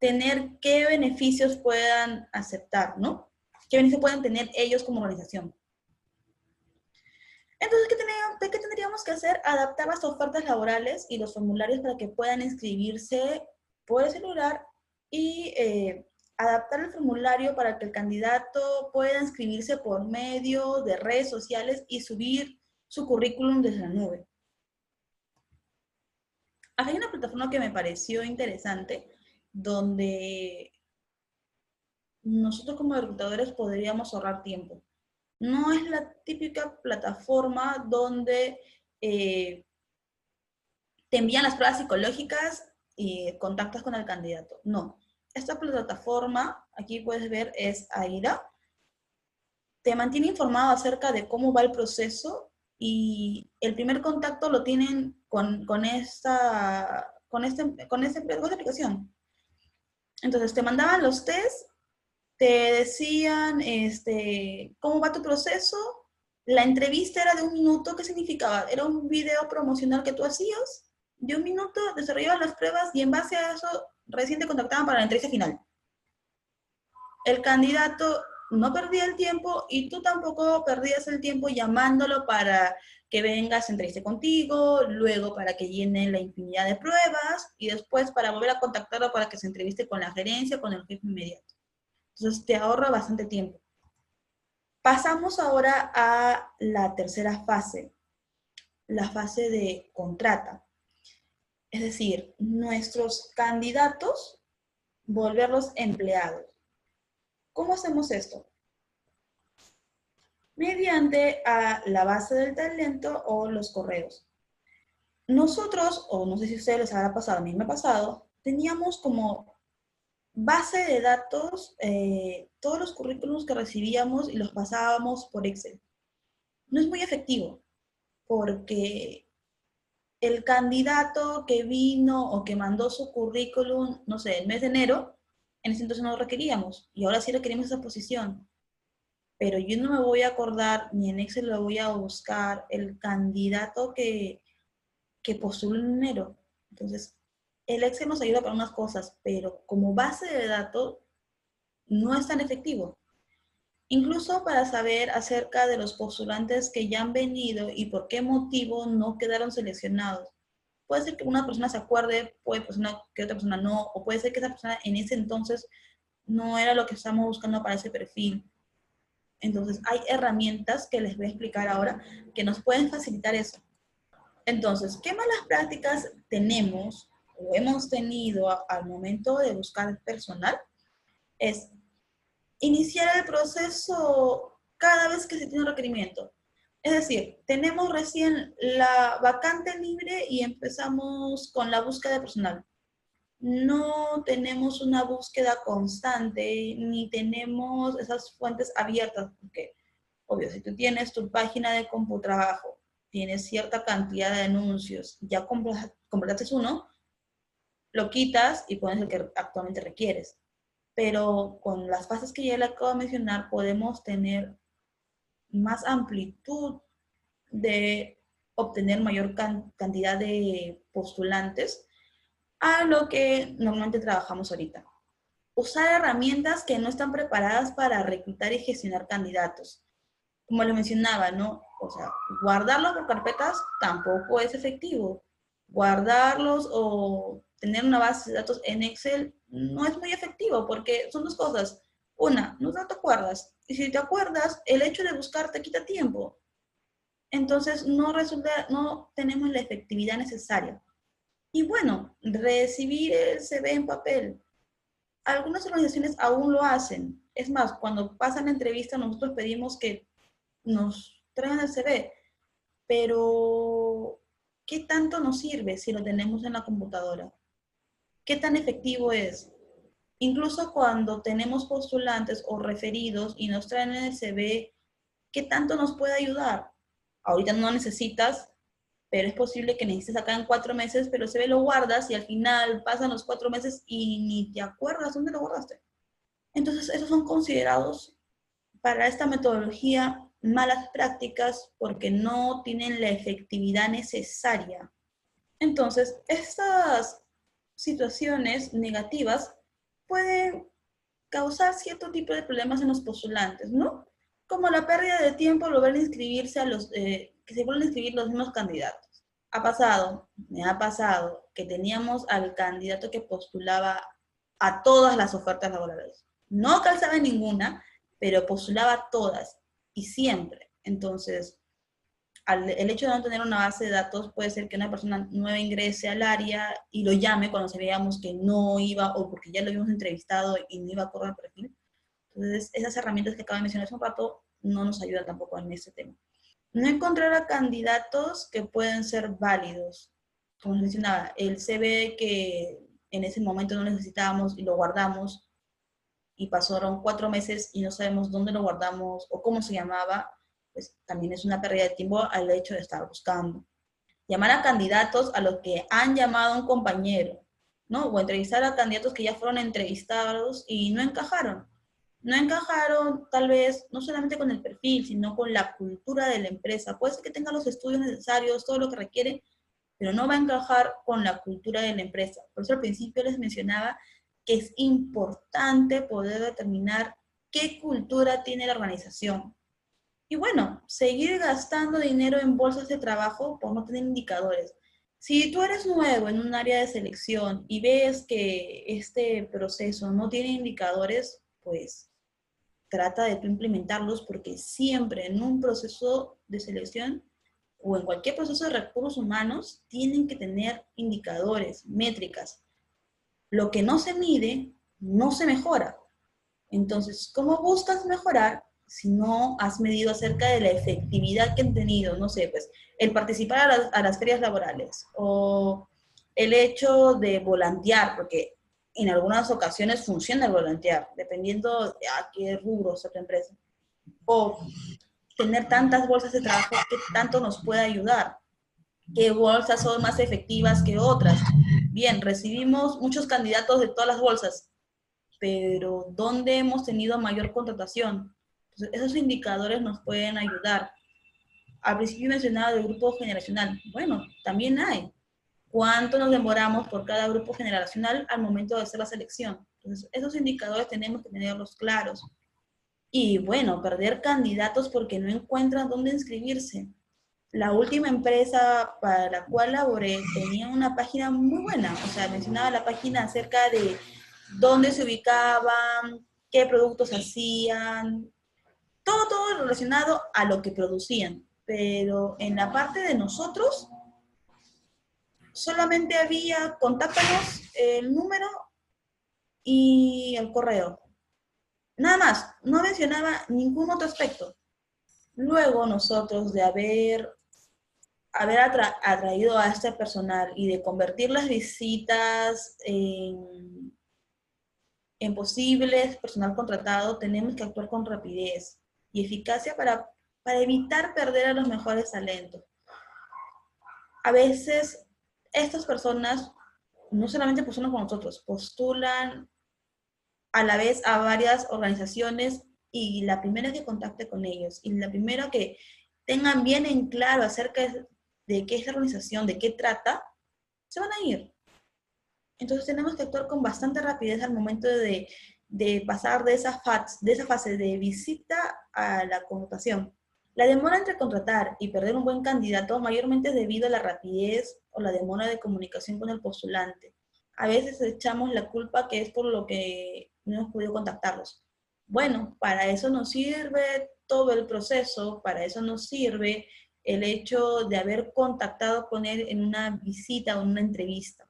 tener qué beneficios puedan aceptar, ¿no? ¿Qué beneficios pueden tener ellos como organización? Entonces, ¿qué, ¿qué tendríamos que hacer? Adaptar las ofertas laborales y los formularios para que puedan inscribirse por el celular y eh, adaptar el formulario para que el candidato pueda inscribirse por medio de redes sociales y subir su currículum desde la nube. Hay una plataforma que me pareció interesante donde nosotros como reclutadores podríamos ahorrar tiempo. No es la típica plataforma donde eh, te envían las pruebas psicológicas y contactas con el candidato. No, esta plataforma, aquí puedes ver, es AIDA. Te mantiene informado acerca de cómo va el proceso y el primer contacto lo tienen con, con esta, con, este, con, este, con esta aplicación. Entonces, te mandaban los test, te decían este, cómo va tu proceso. La entrevista era de un minuto. ¿Qué significaba? Era un video promocional que tú hacías de un minuto, desarrollaban las pruebas y en base a eso recién te contactaban para la entrevista final. El candidato no perdía el tiempo y tú tampoco perdías el tiempo llamándolo para que vengas a entrevista contigo, luego para que llene la infinidad de pruebas y después para volver a contactarlo para que se entreviste con la gerencia, con el jefe inmediato. Entonces te ahorra bastante tiempo. Pasamos ahora a la tercera fase, la fase de contrata. Es decir, nuestros candidatos, volverlos empleados. ¿Cómo hacemos esto? Mediante a la base del talento o los correos. Nosotros, o no sé si a ustedes les habrá pasado, a mí me ha pasado, teníamos como base de datos eh, todos los currículums que recibíamos y los pasábamos por Excel. No es muy efectivo porque el candidato que vino o que mandó su currículum, no sé, el mes de enero, en ese entonces no lo requeríamos y ahora sí requerimos esa posición. Pero yo no me voy a acordar, ni en Excel lo voy a buscar, el candidato que, que postuló en enero. Entonces, el Excel nos ayuda para unas cosas, pero como base de datos no es tan efectivo. Incluso para saber acerca de los postulantes que ya han venido y por qué motivo no quedaron seleccionados. Puede ser que una persona se acuerde, puede ser que otra persona no, o puede ser que esa persona en ese entonces no era lo que estamos buscando para ese perfil. Entonces, hay herramientas que les voy a explicar ahora que nos pueden facilitar eso. Entonces, ¿qué malas prácticas tenemos o hemos tenido al momento de buscar personal? Es iniciar el proceso cada vez que se tiene un requerimiento. Es decir, tenemos recién la vacante libre y empezamos con la búsqueda de personal. No tenemos una búsqueda constante ni tenemos esas fuentes abiertas, porque, obvio, si tú tienes tu página de CompuTrabajo, tienes cierta cantidad de anuncios, ya completaste uno, lo quitas y pones el que actualmente requieres pero con las fases que ya le acabo de mencionar podemos tener más amplitud de obtener mayor cantidad de postulantes a lo que normalmente trabajamos ahorita. Usar herramientas que no están preparadas para reclutar y gestionar candidatos. Como le mencionaba, ¿no? O sea, guardarlos por carpetas tampoco es efectivo. Guardarlos o tener una base de datos en Excel no es muy efectivo porque son dos cosas. Una, no te acuerdas. Y si te acuerdas, el hecho de buscar te quita tiempo. Entonces no resulta, no tenemos la efectividad necesaria. Y bueno, recibir el CV en papel. Algunas organizaciones aún lo hacen. Es más, cuando pasan la entrevista nosotros pedimos que nos traigan el CV. Pero, ¿qué tanto nos sirve si lo tenemos en la computadora? ¿Qué tan efectivo es? Incluso cuando tenemos postulantes o referidos y nos traen el CV, ¿qué tanto nos puede ayudar? Ahorita no necesitas, pero es posible que necesites acá en cuatro meses, pero el CV lo guardas y al final pasan los cuatro meses y ni te acuerdas dónde lo guardaste. Entonces, esos son considerados para esta metodología malas prácticas porque no tienen la efectividad necesaria. Entonces, estas situaciones negativas pueden causar cierto tipo de problemas en los postulantes, ¿no? Como la pérdida de tiempo al volver a inscribirse a los, eh, que se vuelven a escribir los mismos candidatos. Ha pasado, me ha pasado, que teníamos al candidato que postulaba a todas las ofertas laborales. No calzaba ninguna, pero postulaba todas y siempre. Entonces, el hecho de no tener una base de datos puede ser que una persona nueva ingrese al área y lo llame cuando sabíamos que no iba o porque ya lo habíamos entrevistado y no iba a correr el perfil. Entonces, esas herramientas que acabo de mencionar hace un rato no nos ayudan tampoco en este tema. No encontrar a candidatos que pueden ser válidos. Como mencionaba, el CV que en ese momento no necesitábamos y lo guardamos y pasaron cuatro meses y no sabemos dónde lo guardamos o cómo se llamaba, pues también es una pérdida de tiempo al hecho de estar buscando. Llamar a candidatos a los que han llamado a un compañero, ¿no? O entrevistar a candidatos que ya fueron entrevistados y no encajaron. No encajaron tal vez no solamente con el perfil, sino con la cultura de la empresa. Puede ser que tenga los estudios necesarios, todo lo que requiere, pero no va a encajar con la cultura de la empresa. Por eso al principio les mencionaba que es importante poder determinar qué cultura tiene la organización. Y bueno, seguir gastando dinero en bolsas de trabajo por no tener indicadores. Si tú eres nuevo en un área de selección y ves que este proceso no tiene indicadores, pues trata de tú implementarlos porque siempre en un proceso de selección o en cualquier proceso de recursos humanos tienen que tener indicadores, métricas, lo que no se mide no se mejora. Entonces, ¿cómo buscas mejorar si no has medido acerca de la efectividad que han tenido? No sé, pues el participar a las, ferias laborales o el hecho de volantear, porque en algunas ocasiones funciona el volantear, dependiendo a qué rubro sea tu empresa. O tener tantas bolsas de trabajo que tanto nos puede ayudar. ¿Qué bolsas son más efectivas que otras? Bien, recibimos muchos candidatos de todas las bolsas, pero ¿dónde hemos tenido mayor contratación? Esos indicadores nos pueden ayudar. Al principio mencionaba el grupo generacional. Bueno, también hay. ¿Cuánto nos demoramos por cada grupo generacional al momento de hacer la selección? Entonces, esos indicadores tenemos que tenerlos claros. Y bueno, perder candidatos porque no encuentran dónde inscribirse la última empresa para la cual laboré tenía una página muy buena, o sea, mencionaba la página acerca de dónde se ubicaban, qué productos hacían, todo, todo relacionado a lo que producían. Pero en la parte de nosotros, solamente había contáctanos el número y el correo. Nada más, no mencionaba ningún otro aspecto. Luego nosotros de haber haber atraído a este personal y de convertir las visitas en, en posibles personal contratado, tenemos que actuar con rapidez eficacia para, para evitar perder a los mejores talentos. A veces estas personas no solamente postulan con nosotros, postulan a la vez a varias organizaciones y la primera que contacte con ellos y la primera que tengan bien en claro acerca de qué es la organización, de qué trata, se van a ir. Entonces tenemos que actuar con bastante rapidez al momento de, pasar de esa, de esa fase de visita a la contratación. La demora entre contratar y perder un buen candidato mayormente es debido a la rapidez o la demora de comunicación con el postulante. A veces echamos la culpa que es por lo que no hemos podido contactarlos. Bueno, para eso nos sirve todo el proceso, para eso nos sirve el hecho de haber contactado con él en una visita o en una entrevista.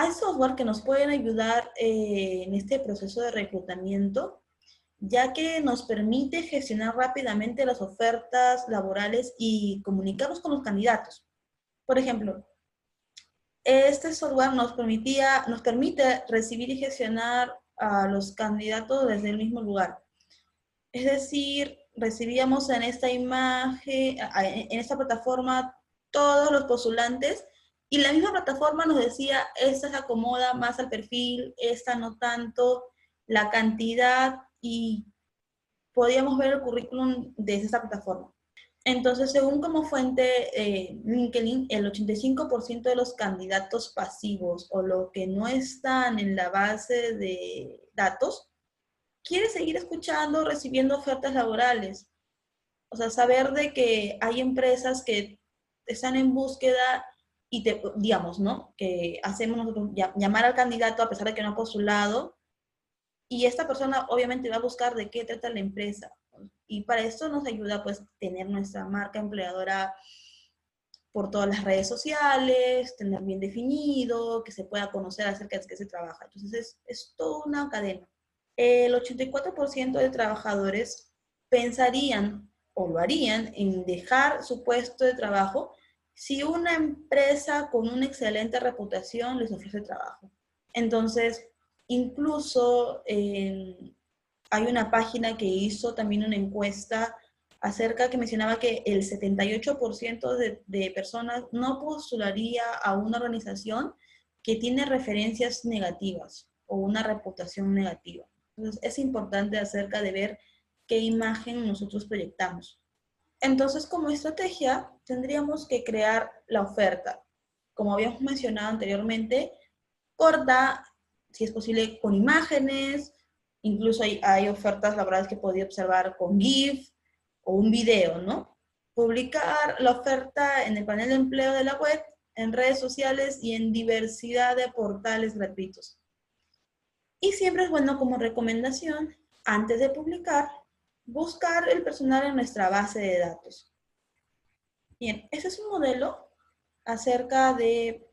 Hay software que nos pueden ayudar eh, en este proceso de reclutamiento, ya que nos permite gestionar rápidamente las ofertas laborales y comunicarnos con los candidatos. Por ejemplo, este software nos, permitía, nos permite recibir y gestionar a los candidatos desde el mismo lugar. Es decir, recibíamos en esta imagen, en esta plataforma, todos los postulantes y la misma plataforma nos decía, esta se acomoda más al perfil, esta no tanto, la cantidad y podíamos ver el currículum desde esta plataforma. Entonces, según como fuente eh, LinkedIn, el 85% de los candidatos pasivos o los que no están en la base de datos quiere seguir escuchando, recibiendo ofertas laborales. O sea, saber de que hay empresas que están en búsqueda y te, digamos, ¿no? Que hacemos nosotros llamar al candidato a pesar de que no ha postulado y esta persona obviamente va a buscar de qué trata la empresa. Y para esto nos ayuda pues tener nuestra marca empleadora por todas las redes sociales, tener bien definido, que se pueda conocer acerca de qué se trabaja. Entonces es, es toda una cadena. El 84% de trabajadores pensarían o lo harían en dejar su puesto de trabajo si una empresa con una excelente reputación les ofrece trabajo. Entonces, incluso hay una página que hizo también una encuesta acerca que mencionaba que el 78% de, de personas no postularía a una organización que tiene referencias negativas o una reputación negativa. Entonces, es importante acerca de ver qué imagen nosotros proyectamos. Entonces, como estrategia, tendríamos que crear la oferta. Como habíamos mencionado anteriormente, corta, si es posible, con imágenes, incluso hay, ofertas laborales que podía observar con GIF o un video, ¿no? Publicar la oferta en el panel de empleo de la web, en redes sociales y en diversidad de portales gratuitos. Y siempre es bueno como recomendación, antes de publicar, buscar el personal en nuestra base de datos. Bien, ese es un modelo acerca de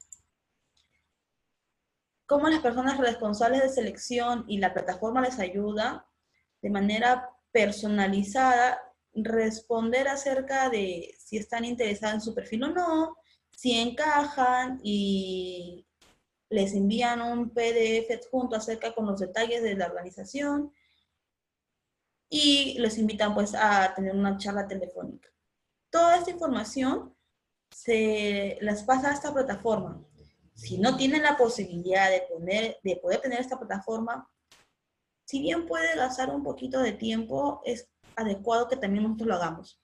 cómo las personas responsables de selección y la plataforma les ayuda de manera personalizada responder acerca de si están interesados en su perfil o no, si encajan y les envían un PDF adjunto acerca con los detalles de la organización y les invitan pues a tener una charla telefónica. Toda esta información se las pasa a esta plataforma. Si no tienen la posibilidad de, poner, de poder tener esta plataforma, si bien puede gastar un poquito de tiempo, es adecuado que también nosotros lo hagamos.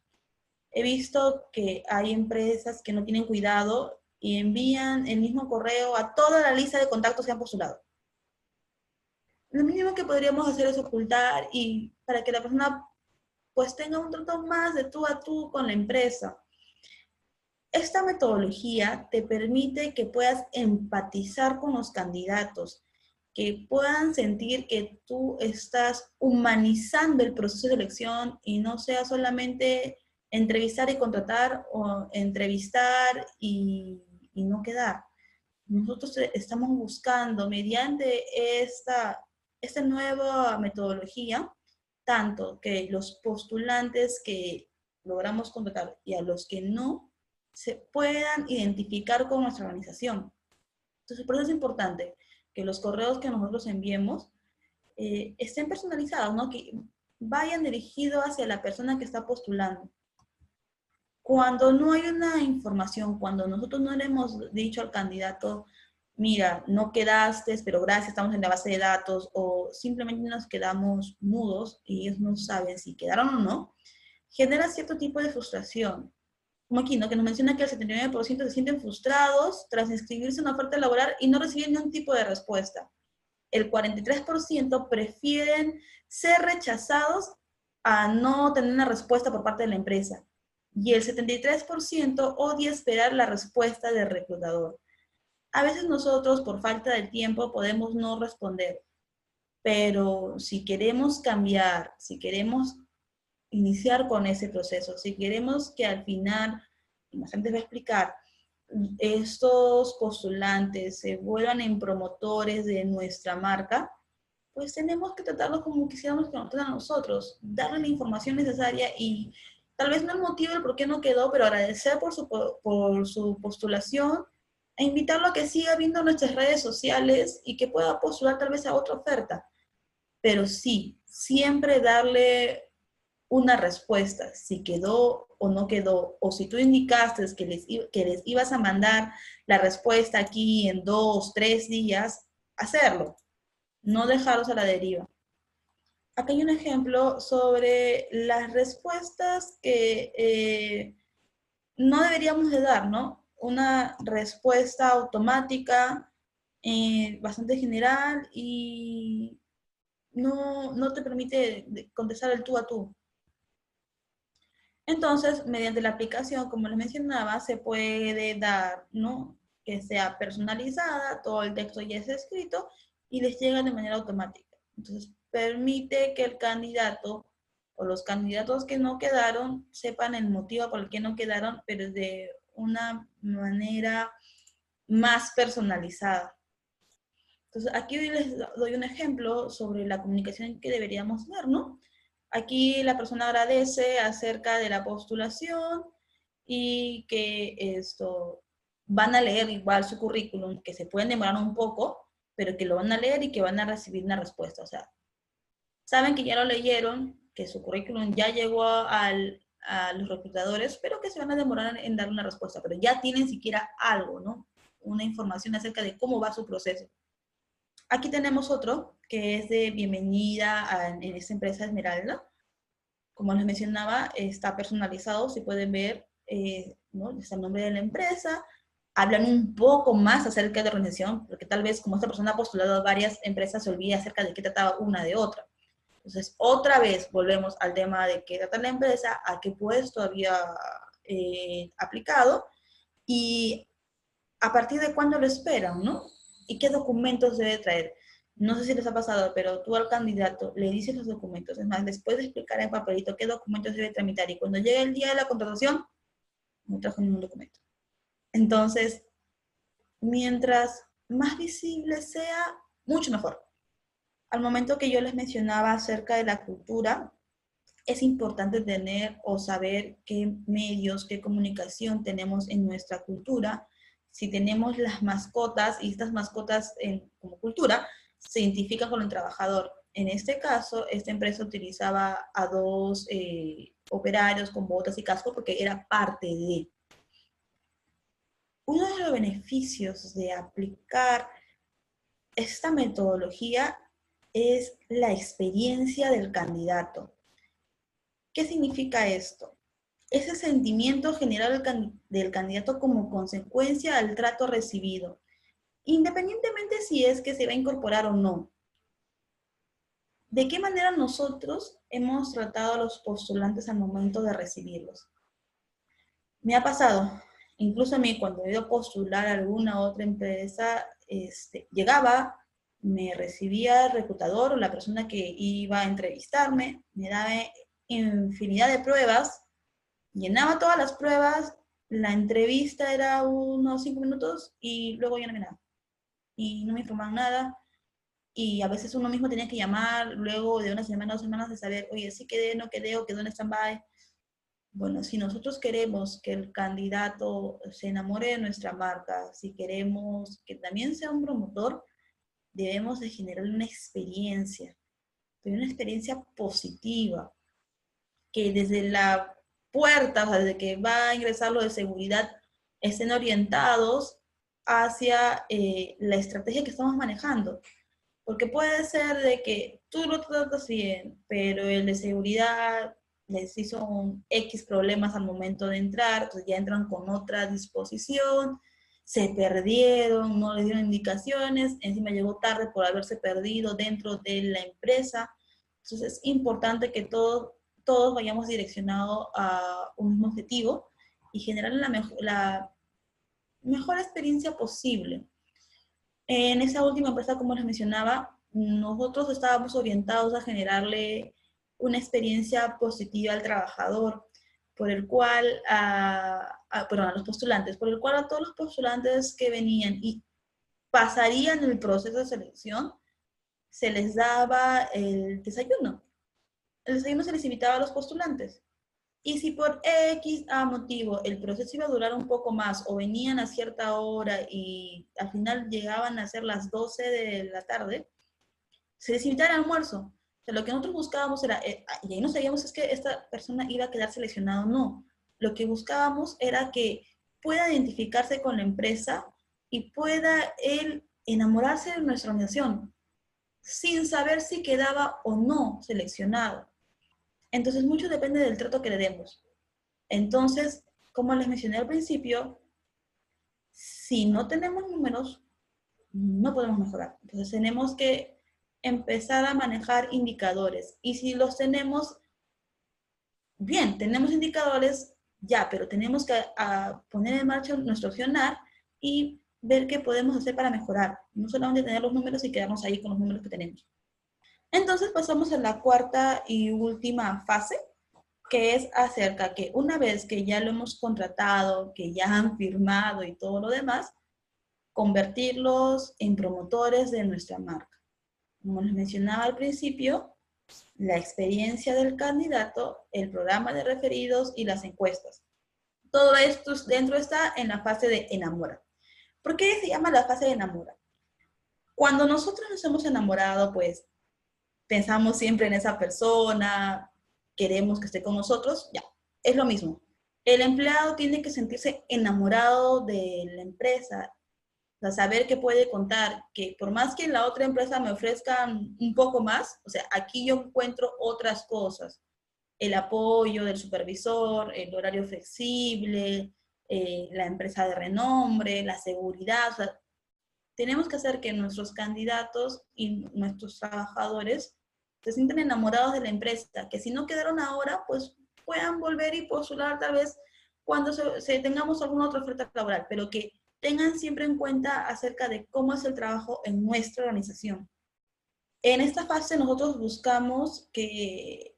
He visto que hay empresas que no tienen cuidado y envían el mismo correo a toda la lista de contactos que han postulado lo mínimo que podríamos hacer es ocultar y para que la persona pues tenga un trato más de tú a tú con la empresa. Esta metodología te permite que puedas empatizar con los candidatos, que puedan sentir que tú estás humanizando el proceso de elección y no sea solamente entrevistar y contratar o entrevistar y, y no quedar. Nosotros estamos buscando mediante esta esta nueva metodología, tanto que los postulantes que logramos contratar y a los que no, se puedan identificar con nuestra organización. Entonces, por eso es importante que los correos que nosotros enviemos eh, estén personalizados, ¿no? que vayan dirigidos hacia la persona que está postulando. Cuando no hay una información, cuando nosotros no le hemos dicho al candidato, mira, no quedaste, pero gracias, estamos en la base de datos, o simplemente nos quedamos mudos y ellos no saben si quedaron o no, genera cierto tipo de frustración. Como aquí, ¿no? Que nos menciona que el 79% se sienten frustrados tras inscribirse en una oferta laboral y no reciben ningún tipo de respuesta. El 43% prefieren ser rechazados a no tener una respuesta por parte de la empresa. Y el 73% odia esperar la respuesta del reclutador. A veces nosotros por falta de tiempo podemos no responder, pero si queremos cambiar, si queremos iniciar con ese proceso, si queremos que al final, más antes va a explicar, estos postulantes se vuelvan en promotores de nuestra marca, pues tenemos que tratarlos como quisiéramos que nos traten a nosotros, darle la información necesaria y tal vez no el motivo del por qué no quedó, pero agradecer por su, por su postulación e invitarlo a que siga viendo nuestras redes sociales y que pueda postular tal vez a otra oferta. Pero sí, siempre darle una respuesta, si quedó o no quedó, o si tú indicaste que les, que les ibas a mandar la respuesta aquí en dos, tres días, hacerlo, no dejarlos a la deriva. Aquí hay un ejemplo sobre las respuestas que eh, no deberíamos de dar, ¿no? Una respuesta automática eh, bastante general y no, no te permite contestar el tú a tú. Entonces, mediante la aplicación, como les mencionaba, se puede dar, ¿no? Que sea personalizada, todo el texto ya es escrito y les llega de manera automática. Entonces, permite que el candidato o los candidatos que no quedaron sepan el motivo por el que no quedaron, pero de una manera más personalizada. Entonces, aquí les doy un ejemplo sobre la comunicación que deberíamos dar, ¿no? Aquí la persona agradece acerca de la postulación y que esto van a leer igual su currículum, que se pueden demorar un poco, pero que lo van a leer y que van a recibir una respuesta. O sea, saben que ya lo leyeron, que su currículum ya llegó a los reclutadores, pero que se van a demorar en dar una respuesta, pero ya tienen siquiera algo, ¿no? Una información acerca de cómo va su proceso. Aquí tenemos otro que es de bienvenida en esta empresa Esmeralda. Como les mencionaba, está personalizado, si pueden ver, eh, ¿no? está el nombre de la empresa, hablan un poco más acerca de organización, porque tal vez como esta persona ha postulado a varias empresas, se olvida acerca de qué trataba una de otra. Entonces, otra vez volvemos al tema de qué trata la empresa, a qué puesto había eh, aplicado y a partir de cuándo lo esperan, ¿no? y qué documentos debe traer. No sé si les ha pasado, pero tú al candidato le dices los documentos. Es más, después de explicar en papelito qué documentos debe tramitar y cuando llegue el día de la contratación, no trajo ningún documento. Entonces, mientras más visible sea, mucho mejor. Al momento que yo les mencionaba acerca de la cultura, es importante tener o saber qué medios, qué comunicación tenemos en nuestra cultura si tenemos las mascotas y estas mascotas en, como cultura se identifican con el trabajador. En este caso, esta empresa utilizaba a dos eh, operarios con botas y casco porque era parte de. Uno de los beneficios de aplicar esta metodología es la experiencia del candidato. ¿Qué significa esto? ese sentimiento general del candidato como consecuencia al trato recibido, independientemente si es que se va a incorporar o no. ¿De qué manera nosotros hemos tratado a los postulantes al momento de recibirlos? Me ha pasado, incluso a mí cuando he ido a postular a alguna otra empresa, este, llegaba, me recibía el reclutador o la persona que iba a entrevistarme, me daba infinidad de pruebas llenaba todas las pruebas, la entrevista era unos cinco minutos y luego ya no me nada. Y no me informaban nada. Y a veces uno mismo tenía que llamar luego de una semana dos semanas de saber, oye, sí quedé, no quedé o quedó en stand-by. Bueno, si nosotros queremos que el candidato se enamore de nuestra marca, si queremos que también sea un promotor, debemos de generar una experiencia, pero una experiencia positiva, que desde la puertas, desde que va a ingresar lo de seguridad, estén orientados hacia eh, la estrategia que estamos manejando. Porque puede ser de que tú lo tratas bien, pero el de seguridad les hizo un X problemas al momento de entrar, entonces ya entran con otra disposición, se perdieron, no les dieron indicaciones, encima llegó tarde por haberse perdido dentro de la empresa. Entonces es importante que todos todos vayamos direccionados a un mismo objetivo y generar la, la mejor experiencia posible. En esa última empresa, como les mencionaba, nosotros estábamos orientados a generarle una experiencia positiva al trabajador, por el cual, a, perdón, a los postulantes, por el cual a todos los postulantes que venían y pasarían el proceso de selección, se les daba el desayuno el desayuno se les invitaba a los postulantes. Y si por X a motivo el proceso iba a durar un poco más o venían a cierta hora y al final llegaban a ser las 12 de la tarde, se les invitaba al almuerzo. O lo que nosotros buscábamos era, eh, y ahí no sabíamos es que esta persona iba a quedar seleccionada o no. Lo que buscábamos era que pueda identificarse con la empresa y pueda él enamorarse de nuestra organización sin saber si quedaba o no seleccionado. Entonces, mucho depende del trato que le demos. Entonces, como les mencioné al principio, si no tenemos números, no podemos mejorar. Entonces, tenemos que empezar a manejar indicadores. Y si los tenemos, bien, tenemos indicadores, ya, pero tenemos que poner en marcha nuestro accionar y ver qué podemos hacer para mejorar. No solamente tener los números y quedarnos ahí con los números que tenemos. Entonces pasamos a la cuarta y última fase, que es acerca que una vez que ya lo hemos contratado, que ya han firmado y todo lo demás, convertirlos en promotores de nuestra marca. Como les mencionaba al principio, la experiencia del candidato, el programa de referidos y las encuestas. Todo esto dentro está en la fase de enamora. ¿Por qué se llama la fase de enamora? Cuando nosotros nos hemos enamorado, pues pensamos siempre en esa persona, queremos que esté con nosotros, ya, es lo mismo. El empleado tiene que sentirse enamorado de la empresa, o saber que puede contar, que por más que la otra empresa me ofrezca un poco más, o sea, aquí yo encuentro otras cosas. El apoyo del supervisor, el horario flexible, eh, la empresa de renombre, la seguridad. O sea, tenemos que hacer que nuestros candidatos y nuestros trabajadores se sientan enamorados de la empresa, que si no quedaron ahora, pues puedan volver y postular tal vez cuando se tengamos alguna otra oferta laboral, pero que tengan siempre en cuenta acerca de cómo es el trabajo en nuestra organización. En esta fase nosotros buscamos que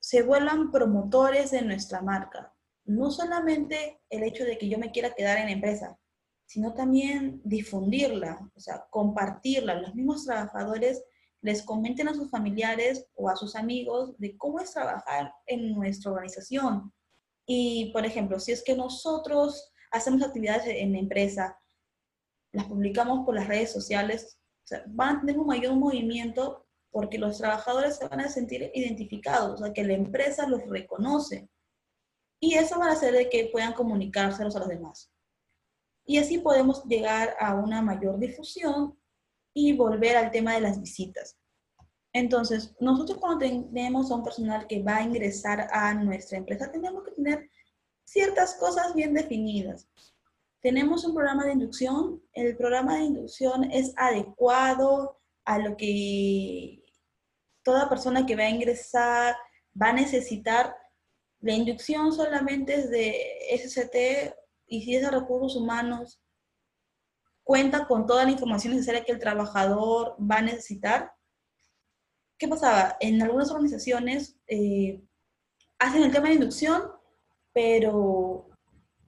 se vuelvan promotores de nuestra marca. No solamente el hecho de que yo me quiera quedar en la empresa, sino también difundirla, o sea, compartirla. Los mismos trabajadores les comenten a sus familiares o a sus amigos de cómo es trabajar en nuestra organización. Y, por ejemplo, si es que nosotros hacemos actividades en la empresa, las publicamos por las redes sociales, van a tener un mayor movimiento porque los trabajadores se van a sentir identificados, o sea, que la empresa los reconoce. Y eso va a hacer de que puedan comunicárselos a los demás. Y así podemos llegar a una mayor difusión y volver al tema de las visitas. Entonces, nosotros cuando tenemos a un personal que va a ingresar a nuestra empresa, tenemos que tener ciertas cosas bien definidas. Tenemos un programa de inducción. El programa de inducción es adecuado a lo que toda persona que va a ingresar va a necesitar. La inducción solamente es de SCT y si es de recursos humanos, cuenta con toda la información necesaria que el trabajador va a necesitar. ¿Qué pasaba? En algunas organizaciones eh, hacen el tema de inducción, pero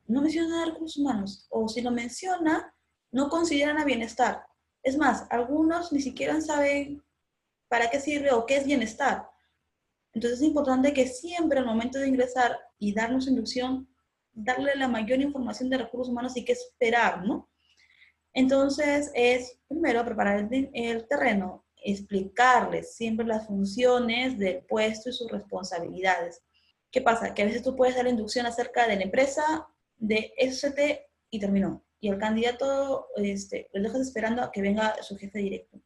no menciona recursos humanos. O si lo menciona, no consideran a bienestar. Es más, algunos ni siquiera saben para qué sirve o qué es bienestar. Entonces es importante que siempre al momento de ingresar y darnos inducción, darle la mayor información de recursos humanos y qué esperar, ¿no? Entonces es primero preparar el, el terreno, explicarles siempre las funciones del puesto y sus responsabilidades ¿Qué pasa? Que a veces tú puedes dar inducción acerca de la empresa, de SCT y terminó. Y el candidato este, lo dejas esperando a que venga su jefe directo.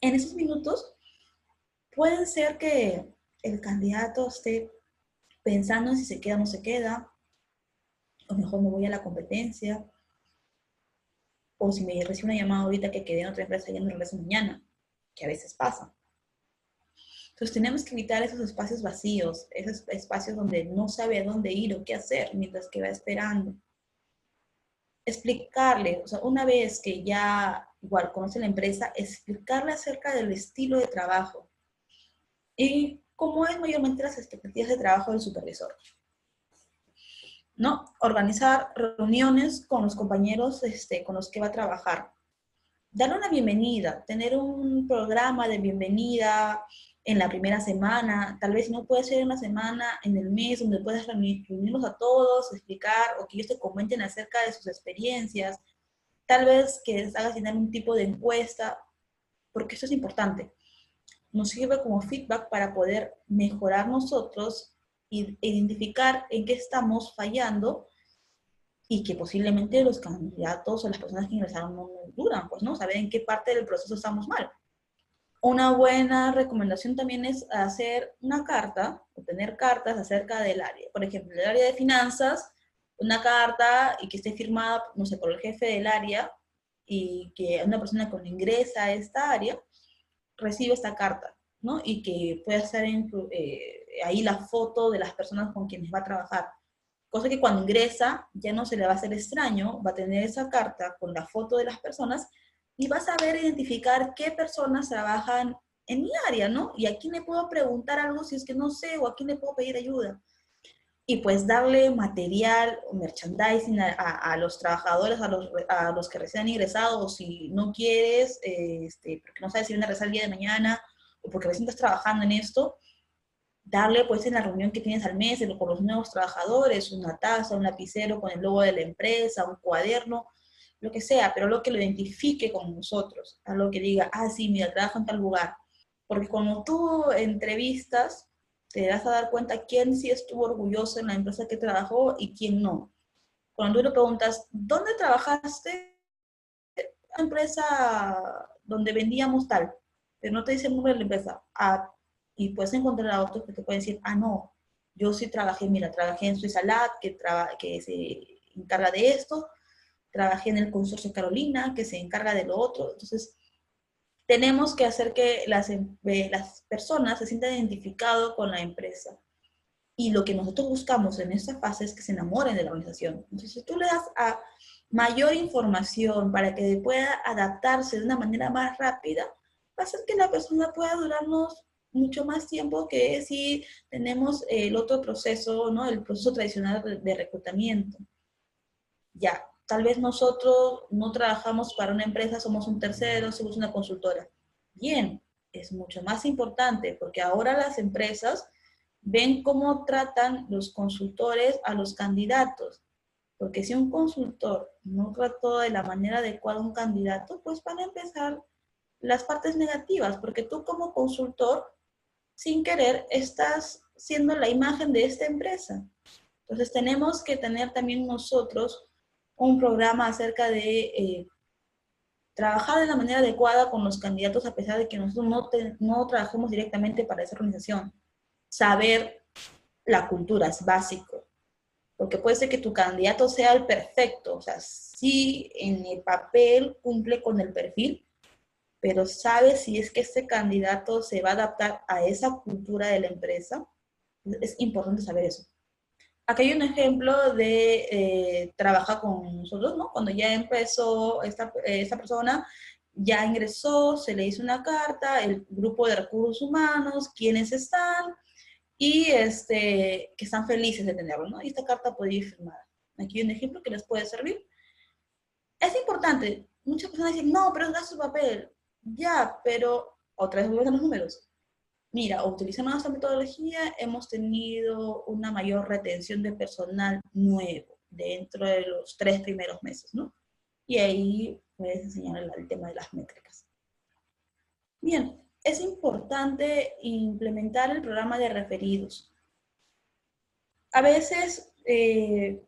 En esos minutos puede ser que el candidato esté pensando en si se queda o no se queda, o mejor me voy a la competencia, o si me recibe una llamada ahorita que quedé en otra empresa y no regreso mañana, que a veces pasa. Entonces tenemos que evitar esos espacios vacíos, esos espacios donde no sabe a dónde ir o qué hacer mientras que va esperando. Explicarle, o sea, una vez que ya igual conoce la empresa, explicarle acerca del estilo de trabajo y cómo es mayormente las expectativas de trabajo del supervisor. ¿No? Organizar reuniones con los compañeros este, con los que va a trabajar. Darle una bienvenida, tener un programa de bienvenida, en la primera semana, tal vez no puede ser una semana en el mes donde puedas reunirnos a todos, explicar o que ellos te comenten acerca de sus experiencias, tal vez que les hagas llenar un tipo de encuesta, porque eso es importante. Nos sirve como feedback para poder mejorar nosotros e identificar en qué estamos fallando y que posiblemente los candidatos o las personas que ingresaron no duran, pues, ¿no? Saber en qué parte del proceso estamos mal. Una buena recomendación también es hacer una carta, o tener cartas acerca del área. Por ejemplo, el área de finanzas, una carta y que esté firmada, no sé, por el jefe del área y que una persona cuando ingresa a esta área recibe esta carta, ¿no? Y que pueda estar eh, ahí la foto de las personas con quienes va a trabajar. Cosa que cuando ingresa ya no se le va a hacer extraño, va a tener esa carta con la foto de las personas y va a saber identificar qué personas trabajan en mi área, ¿no? Y a quién le puedo preguntar algo si es que no sé o a quién le puedo pedir ayuda. Y pues darle material o merchandising a, los trabajadores, a los, a los que recién han ingresado, o si no quieres, este, porque no sabes si van a regresar el día de mañana, o porque recién estás trabajando en esto, darle pues en la reunión que tienes al mes con los nuevos trabajadores, una taza, un lapicero con el logo de la empresa, un cuaderno, lo que sea, pero lo que lo identifique con nosotros, algo que diga, ah, sí, mira, trabajo en tal lugar, porque cuando tú entrevistas, te vas a dar cuenta quién sí estuvo orgulloso en la empresa que trabajó y quién no. Cuando tú le preguntas, ¿dónde trabajaste? Una empresa donde vendíamos tal, pero no te dice el nombre de la empresa. Ah, y puedes encontrar a otros que te pueden decir, ah, no, yo sí trabajé, mira, trabajé en Suiza Lab, que, que se encarga de esto, trabajé en el consorcio Carolina, que se encarga de lo otro. Entonces, tenemos que hacer que las, em, las personas se sientan identificadas con la empresa. Y lo que nosotros buscamos en esta fase es que se enamoren de la organización. Entonces, si tú le das a mayor información para que pueda adaptarse de una manera más rápida, va a hacer que la persona pueda durarnos mucho más tiempo que si tenemos el otro proceso, ¿no? El proceso tradicional de reclutamiento. Ya, Tal vez nosotros no trabajamos para una empresa, somos un tercero, somos una consultora. Bien, es mucho más importante porque ahora las empresas ven cómo tratan los consultores a los candidatos. Porque si un consultor no trató de la manera adecuada a un candidato, pues van a empezar las partes negativas, porque tú como consultor, sin querer, estás siendo la imagen de esta empresa. Entonces tenemos que tener también nosotros un programa acerca de eh, trabajar de la manera adecuada con los candidatos a pesar de que nosotros no, no trabajemos directamente para esa organización. Saber la cultura es básico, porque puede ser que tu candidato sea el perfecto, o sea, sí en el papel cumple con el perfil, pero sabe si es que este candidato se va a adaptar a esa cultura de la empresa. Es importante saber eso. Aquí hay un ejemplo de eh, trabajar con nosotros, ¿no? Cuando ya empezó esta, esta persona, ya ingresó, se le hizo una carta, el grupo de recursos humanos, quiénes están, y este, que están felices de tenerlo, ¿no? Y esta carta puede ir firmada. Aquí hay un ejemplo que les puede servir. Es importante, muchas personas dicen, no, pero es su papel. Ya, pero otra vez vuelven los números. Mira, utilizando nuestra metodología hemos tenido una mayor retención de personal nuevo dentro de los tres primeros meses, ¿no? Y ahí puedes enseñar el, tema de las métricas. Bien, es importante implementar el programa de referidos. A veces eh,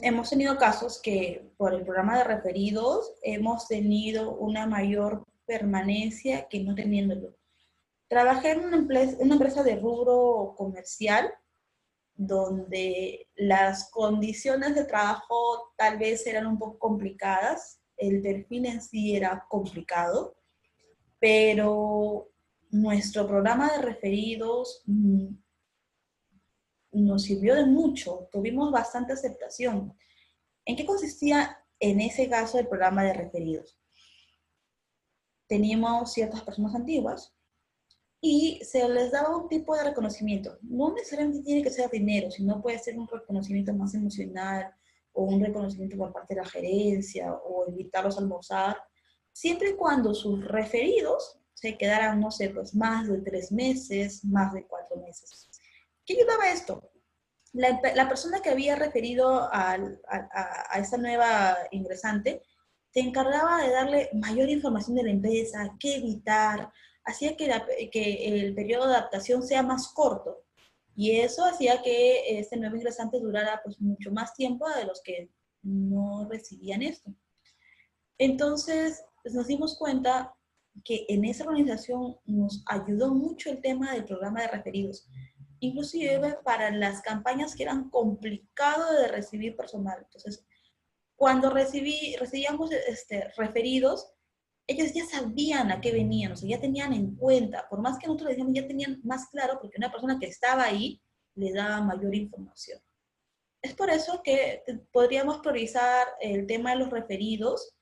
hemos tenido casos que por el programa de referidos hemos tenido una mayor permanencia que no teniéndolo. Trabajé en una empresa, de rubro comercial donde las condiciones de trabajo tal vez eran un poco complicadas, el perfil en sí era complicado, pero nuestro programa de referidos mm, nos sirvió de mucho, tuvimos bastante aceptación. ¿En qué consistía en ese caso el programa de referidos? Teníamos ciertas personas antiguas y se les daba un tipo de reconocimiento. No necesariamente tiene que ser dinero, sino puede ser un reconocimiento más emocional o un reconocimiento por parte de la gerencia o invitarlos a almorzar, siempre y cuando sus referidos se quedaran, no sé, pues más de tres meses, más de cuatro meses. ¿Qué ayudaba esto? La, la persona que había referido a, a, a esta nueva ingresante se encargaba de darle mayor información de la empresa, qué evitar, hacía que, el periodo de adaptación sea más corto. Y eso hacía que este nuevo ingresante durara pues, mucho más tiempo de los que no recibían esto. Entonces, pues, nos dimos cuenta que en esa organización nos ayudó mucho el tema del programa de referidos, inclusive para las campañas que eran complicado de recibir personal. Entonces, cuando recibí, recibíamos este, referidos, ellos ya sabían a qué venían, o sea, ya tenían en cuenta, por más que nosotros les decíamos, ya tenían más claro, porque una persona que estaba ahí le daba mayor información. Es por eso que podríamos priorizar el tema de los referidos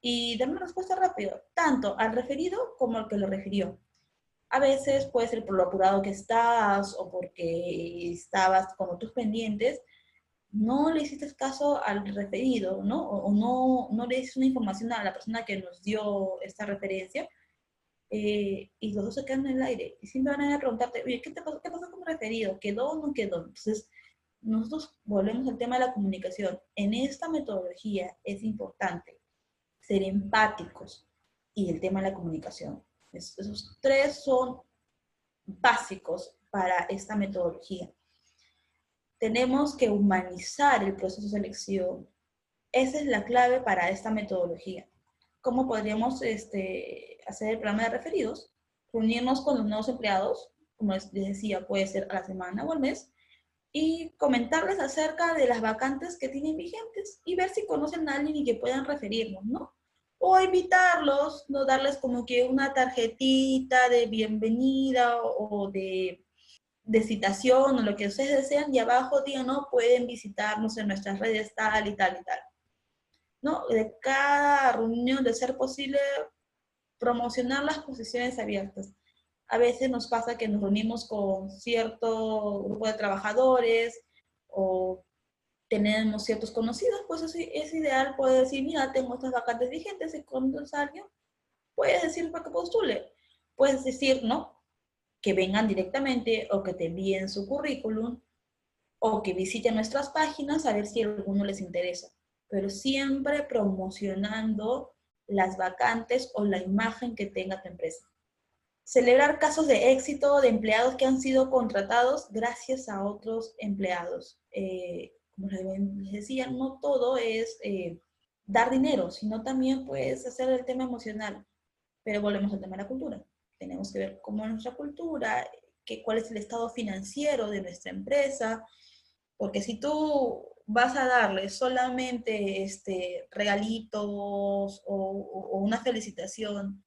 y dar una respuesta rápida, tanto al referido como al que lo refirió. A veces puede ser por lo apurado que estás o porque estabas con otros pendientes, no le hiciste caso al referido, ¿no? O, no, no le diste una información a la persona que nos dio esta referencia, eh, y los dos se quedan en el aire. Y siempre van a preguntarte, oye, ¿qué, te pasó, ¿qué pasó con el referido? ¿Quedó o no quedó? Entonces, nosotros volvemos al tema de la comunicación. En esta metodología es importante ser empáticos y el tema de la comunicación. esos tres son básicos para esta metodología tenemos que humanizar el proceso de selección. Esa es la clave para esta metodología. ¿Cómo podríamos este, hacer el programa de referidos? Reunirnos con los nuevos empleados, como les decía, puede ser a la semana o al mes, y comentarles acerca de las vacantes que tienen vigentes y ver si conocen a alguien y que puedan referirnos, ¿no? O invitarlos, no darles como que una tarjetita de bienvenida o de de citación o lo que ustedes desean y abajo digan, no, pueden visitarnos en nuestras redes tal y tal y tal. ¿No? De cada reunión, de ser posible, promocionar las posiciones abiertas. A veces nos pasa que nos reunimos con cierto grupo de trabajadores o tenemos ciertos conocidos, pues es, es ideal poder decir, mira, tengo estas vacantes vigentes, y con alguien, puedes decir para que postule. Puedes decir, ¿no? Que vengan directamente o que te envíen su currículum o que visiten nuestras páginas a ver si alguno les interesa. Pero siempre promocionando las vacantes o la imagen que tenga tu empresa. Celebrar casos de éxito de empleados que han sido contratados gracias a otros empleados. Eh, como les decía, no todo es eh, dar dinero, sino también puedes hacer el tema emocional. Pero volvemos al tema de la cultura tenemos que ver cómo es nuestra cultura, que, cuál es el estado financiero de nuestra empresa, porque si tú vas a darle solamente este, regalitos o, una felicitación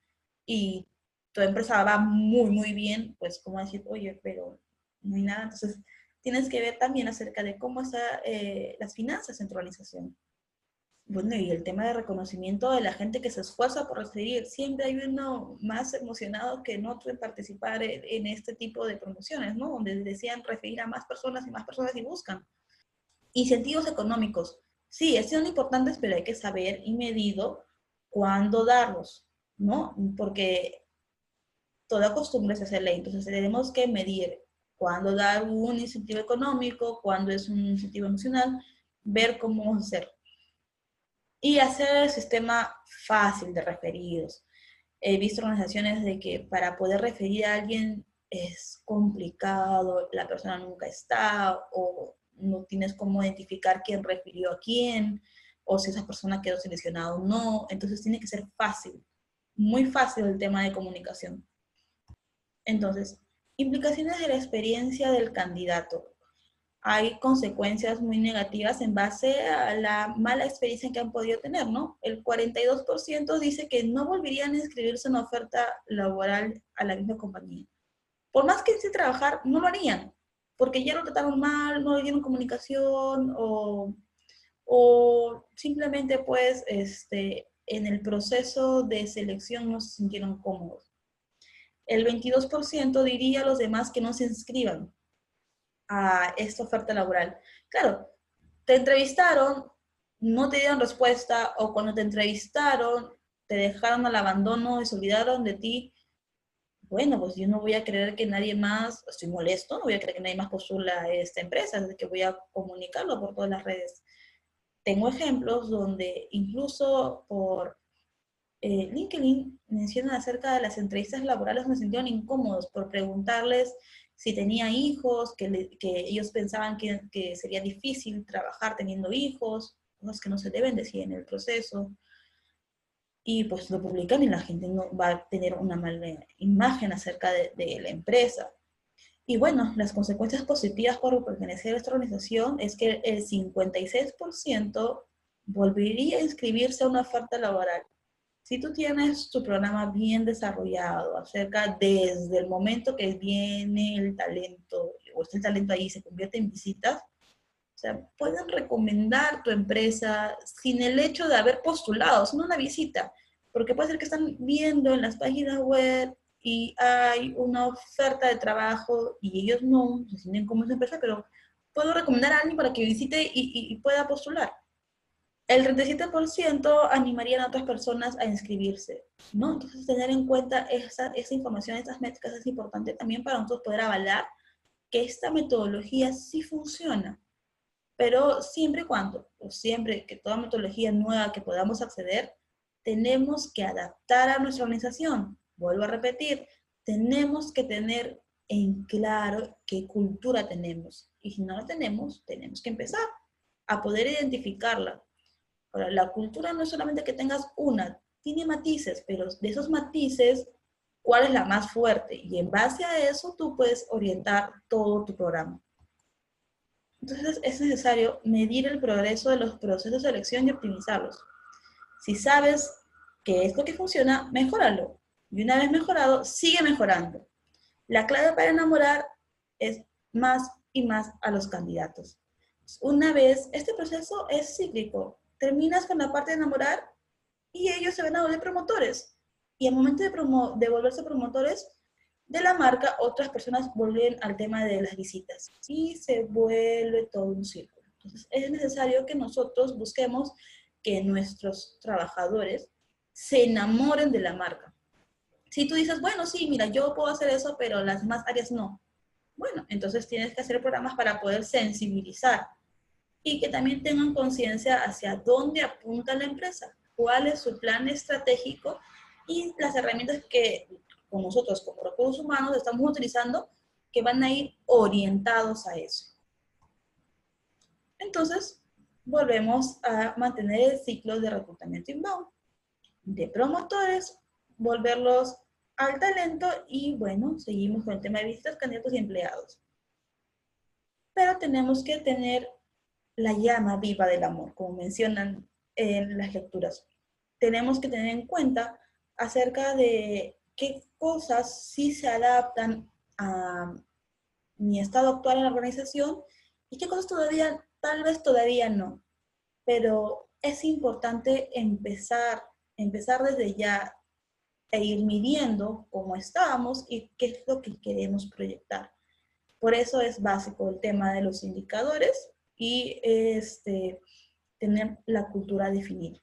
y tu empresa va muy, muy bien, pues como decir, oye, pero no hay nada. Entonces, tienes que ver también acerca de cómo están eh, las finanzas en tu organización. Bueno, y el tema de reconocimiento de la gente que se esfuerza por recibir. Siempre hay uno más emocionado que otro en participar en, este tipo de promociones, ¿no? Donde desean referir a más personas y más personas y buscan. Incentivos económicos. Sí, son importantes, pero hay que saber y medido cuándo darlos, ¿no? Porque toda costumbre es hacer ley. Entonces tenemos que medir cuándo dar un incentivo económico, cuándo es un incentivo emocional, ver cómo hacerlo y hacer el sistema fácil de referidos. He visto organizaciones de que para poder referir a alguien es complicado, la persona nunca está o no tienes cómo identificar quién refirió a quién o si esa persona quedó seleccionada o no. Entonces tiene que ser fácil, muy fácil el tema de comunicación. Entonces, implicaciones de la experiencia del candidato hay consecuencias muy negativas en base a la mala experiencia que han podido tener, ¿no? El 42% dice que no volverían a inscribirse en una oferta laboral a la misma compañía. Por más que quisiesen trabajar, no lo harían, porque ya lo trataron mal, no le dieron comunicación o, o simplemente pues este, en el proceso de selección no se sintieron cómodos. El 22% diría a los demás que no se inscriban, a esta oferta laboral. Claro, te entrevistaron, no te dieron respuesta o cuando te entrevistaron te dejaron al abandono y se olvidaron de ti. Bueno, pues yo no voy a creer que nadie más, estoy molesto, no voy a creer que nadie más postula esta empresa, así que voy a comunicarlo por todas las redes. Tengo ejemplos donde incluso por eh, LinkedIn mencionan acerca de las entrevistas laborales, me sintieron incómodos por preguntarles si tenía hijos, que, ellos pensaban que, sería difícil trabajar teniendo hijos, cosas que no se deben decir en el proceso. Y pues lo publican y la gente no va a tener una mala imagen acerca de, de la empresa. Y bueno, las consecuencias positivas por pertenecer a esta organización es que el 56% volvería a inscribirse a una oferta laboral. Si tú tienes tu programa bien desarrollado acerca desde el momento que viene el talento, o está el talento ahí, se convierte en visitas, o sea, pueden recomendar tu empresa sin el hecho de haber postulado, sino una visita. Porque puede ser que están viendo en las páginas web y hay una oferta de trabajo y ellos no se sienten como esa empresa, pero puedo recomendar a alguien para que visite y, y pueda postular el 37% animarían a otras personas a inscribirse, ¿no? Entonces, tener en cuenta esa, esa información, estas métricas es importante también para nosotros poder avalar que esta metodología sí funciona. Pero siempre cuando, o siempre que toda metodología nueva que podamos acceder, tenemos que adaptar a nuestra organización. Vuelvo a repetir, tenemos que tener en claro qué cultura tenemos. Y si no la tenemos, tenemos que empezar a poder identificarla, La cultura no es solamente que tengas una, tiene matices, pero de esos matices, ¿cuál es la más fuerte? Y en base a eso tú puedes orientar todo tu programa. Entonces es necesario medir el progreso de los procesos de selección y optimizarlos. Si sabes que es lo que funciona, mejóralo. Y una vez mejorado, sigue mejorando. La clave para enamorar es más y más a los candidatos. Una vez, este proceso es cíclico terminas con la parte de enamorar y ellos se van a volver promotores. Y al momento de, de volverse promotores de la marca, otras personas vuelven al tema de las visitas y se vuelve todo un círculo. Entonces, es necesario que nosotros busquemos que nuestros trabajadores se enamoren de la marca. Si tú dices, bueno, sí, mira, yo puedo hacer eso, pero las demás áreas no. Bueno, entonces tienes que hacer programas para poder sensibilizar y que también tengan conciencia hacia dónde apunta la empresa, cuál es su plan estratégico y las herramientas que nosotros como recursos humanos estamos utilizando que van a ir orientados a eso. Entonces, volvemos a mantener el ciclo de reclutamiento inbound, de promotores, volverlos al talento y bueno, seguimos con el tema de visitas, candidatos y empleados. Pero tenemos que tener la llama viva del amor, como mencionan en las lecturas. Tenemos que tener en cuenta acerca de qué cosas sí se adaptan a mi estado actual en la organización y qué cosas todavía, tal vez todavía no. Pero es importante empezar, empezar desde ya e ir midiendo cómo estábamos y qué es lo que queremos proyectar. Por eso es básico el tema de los indicadores y este, tener la cultura definida.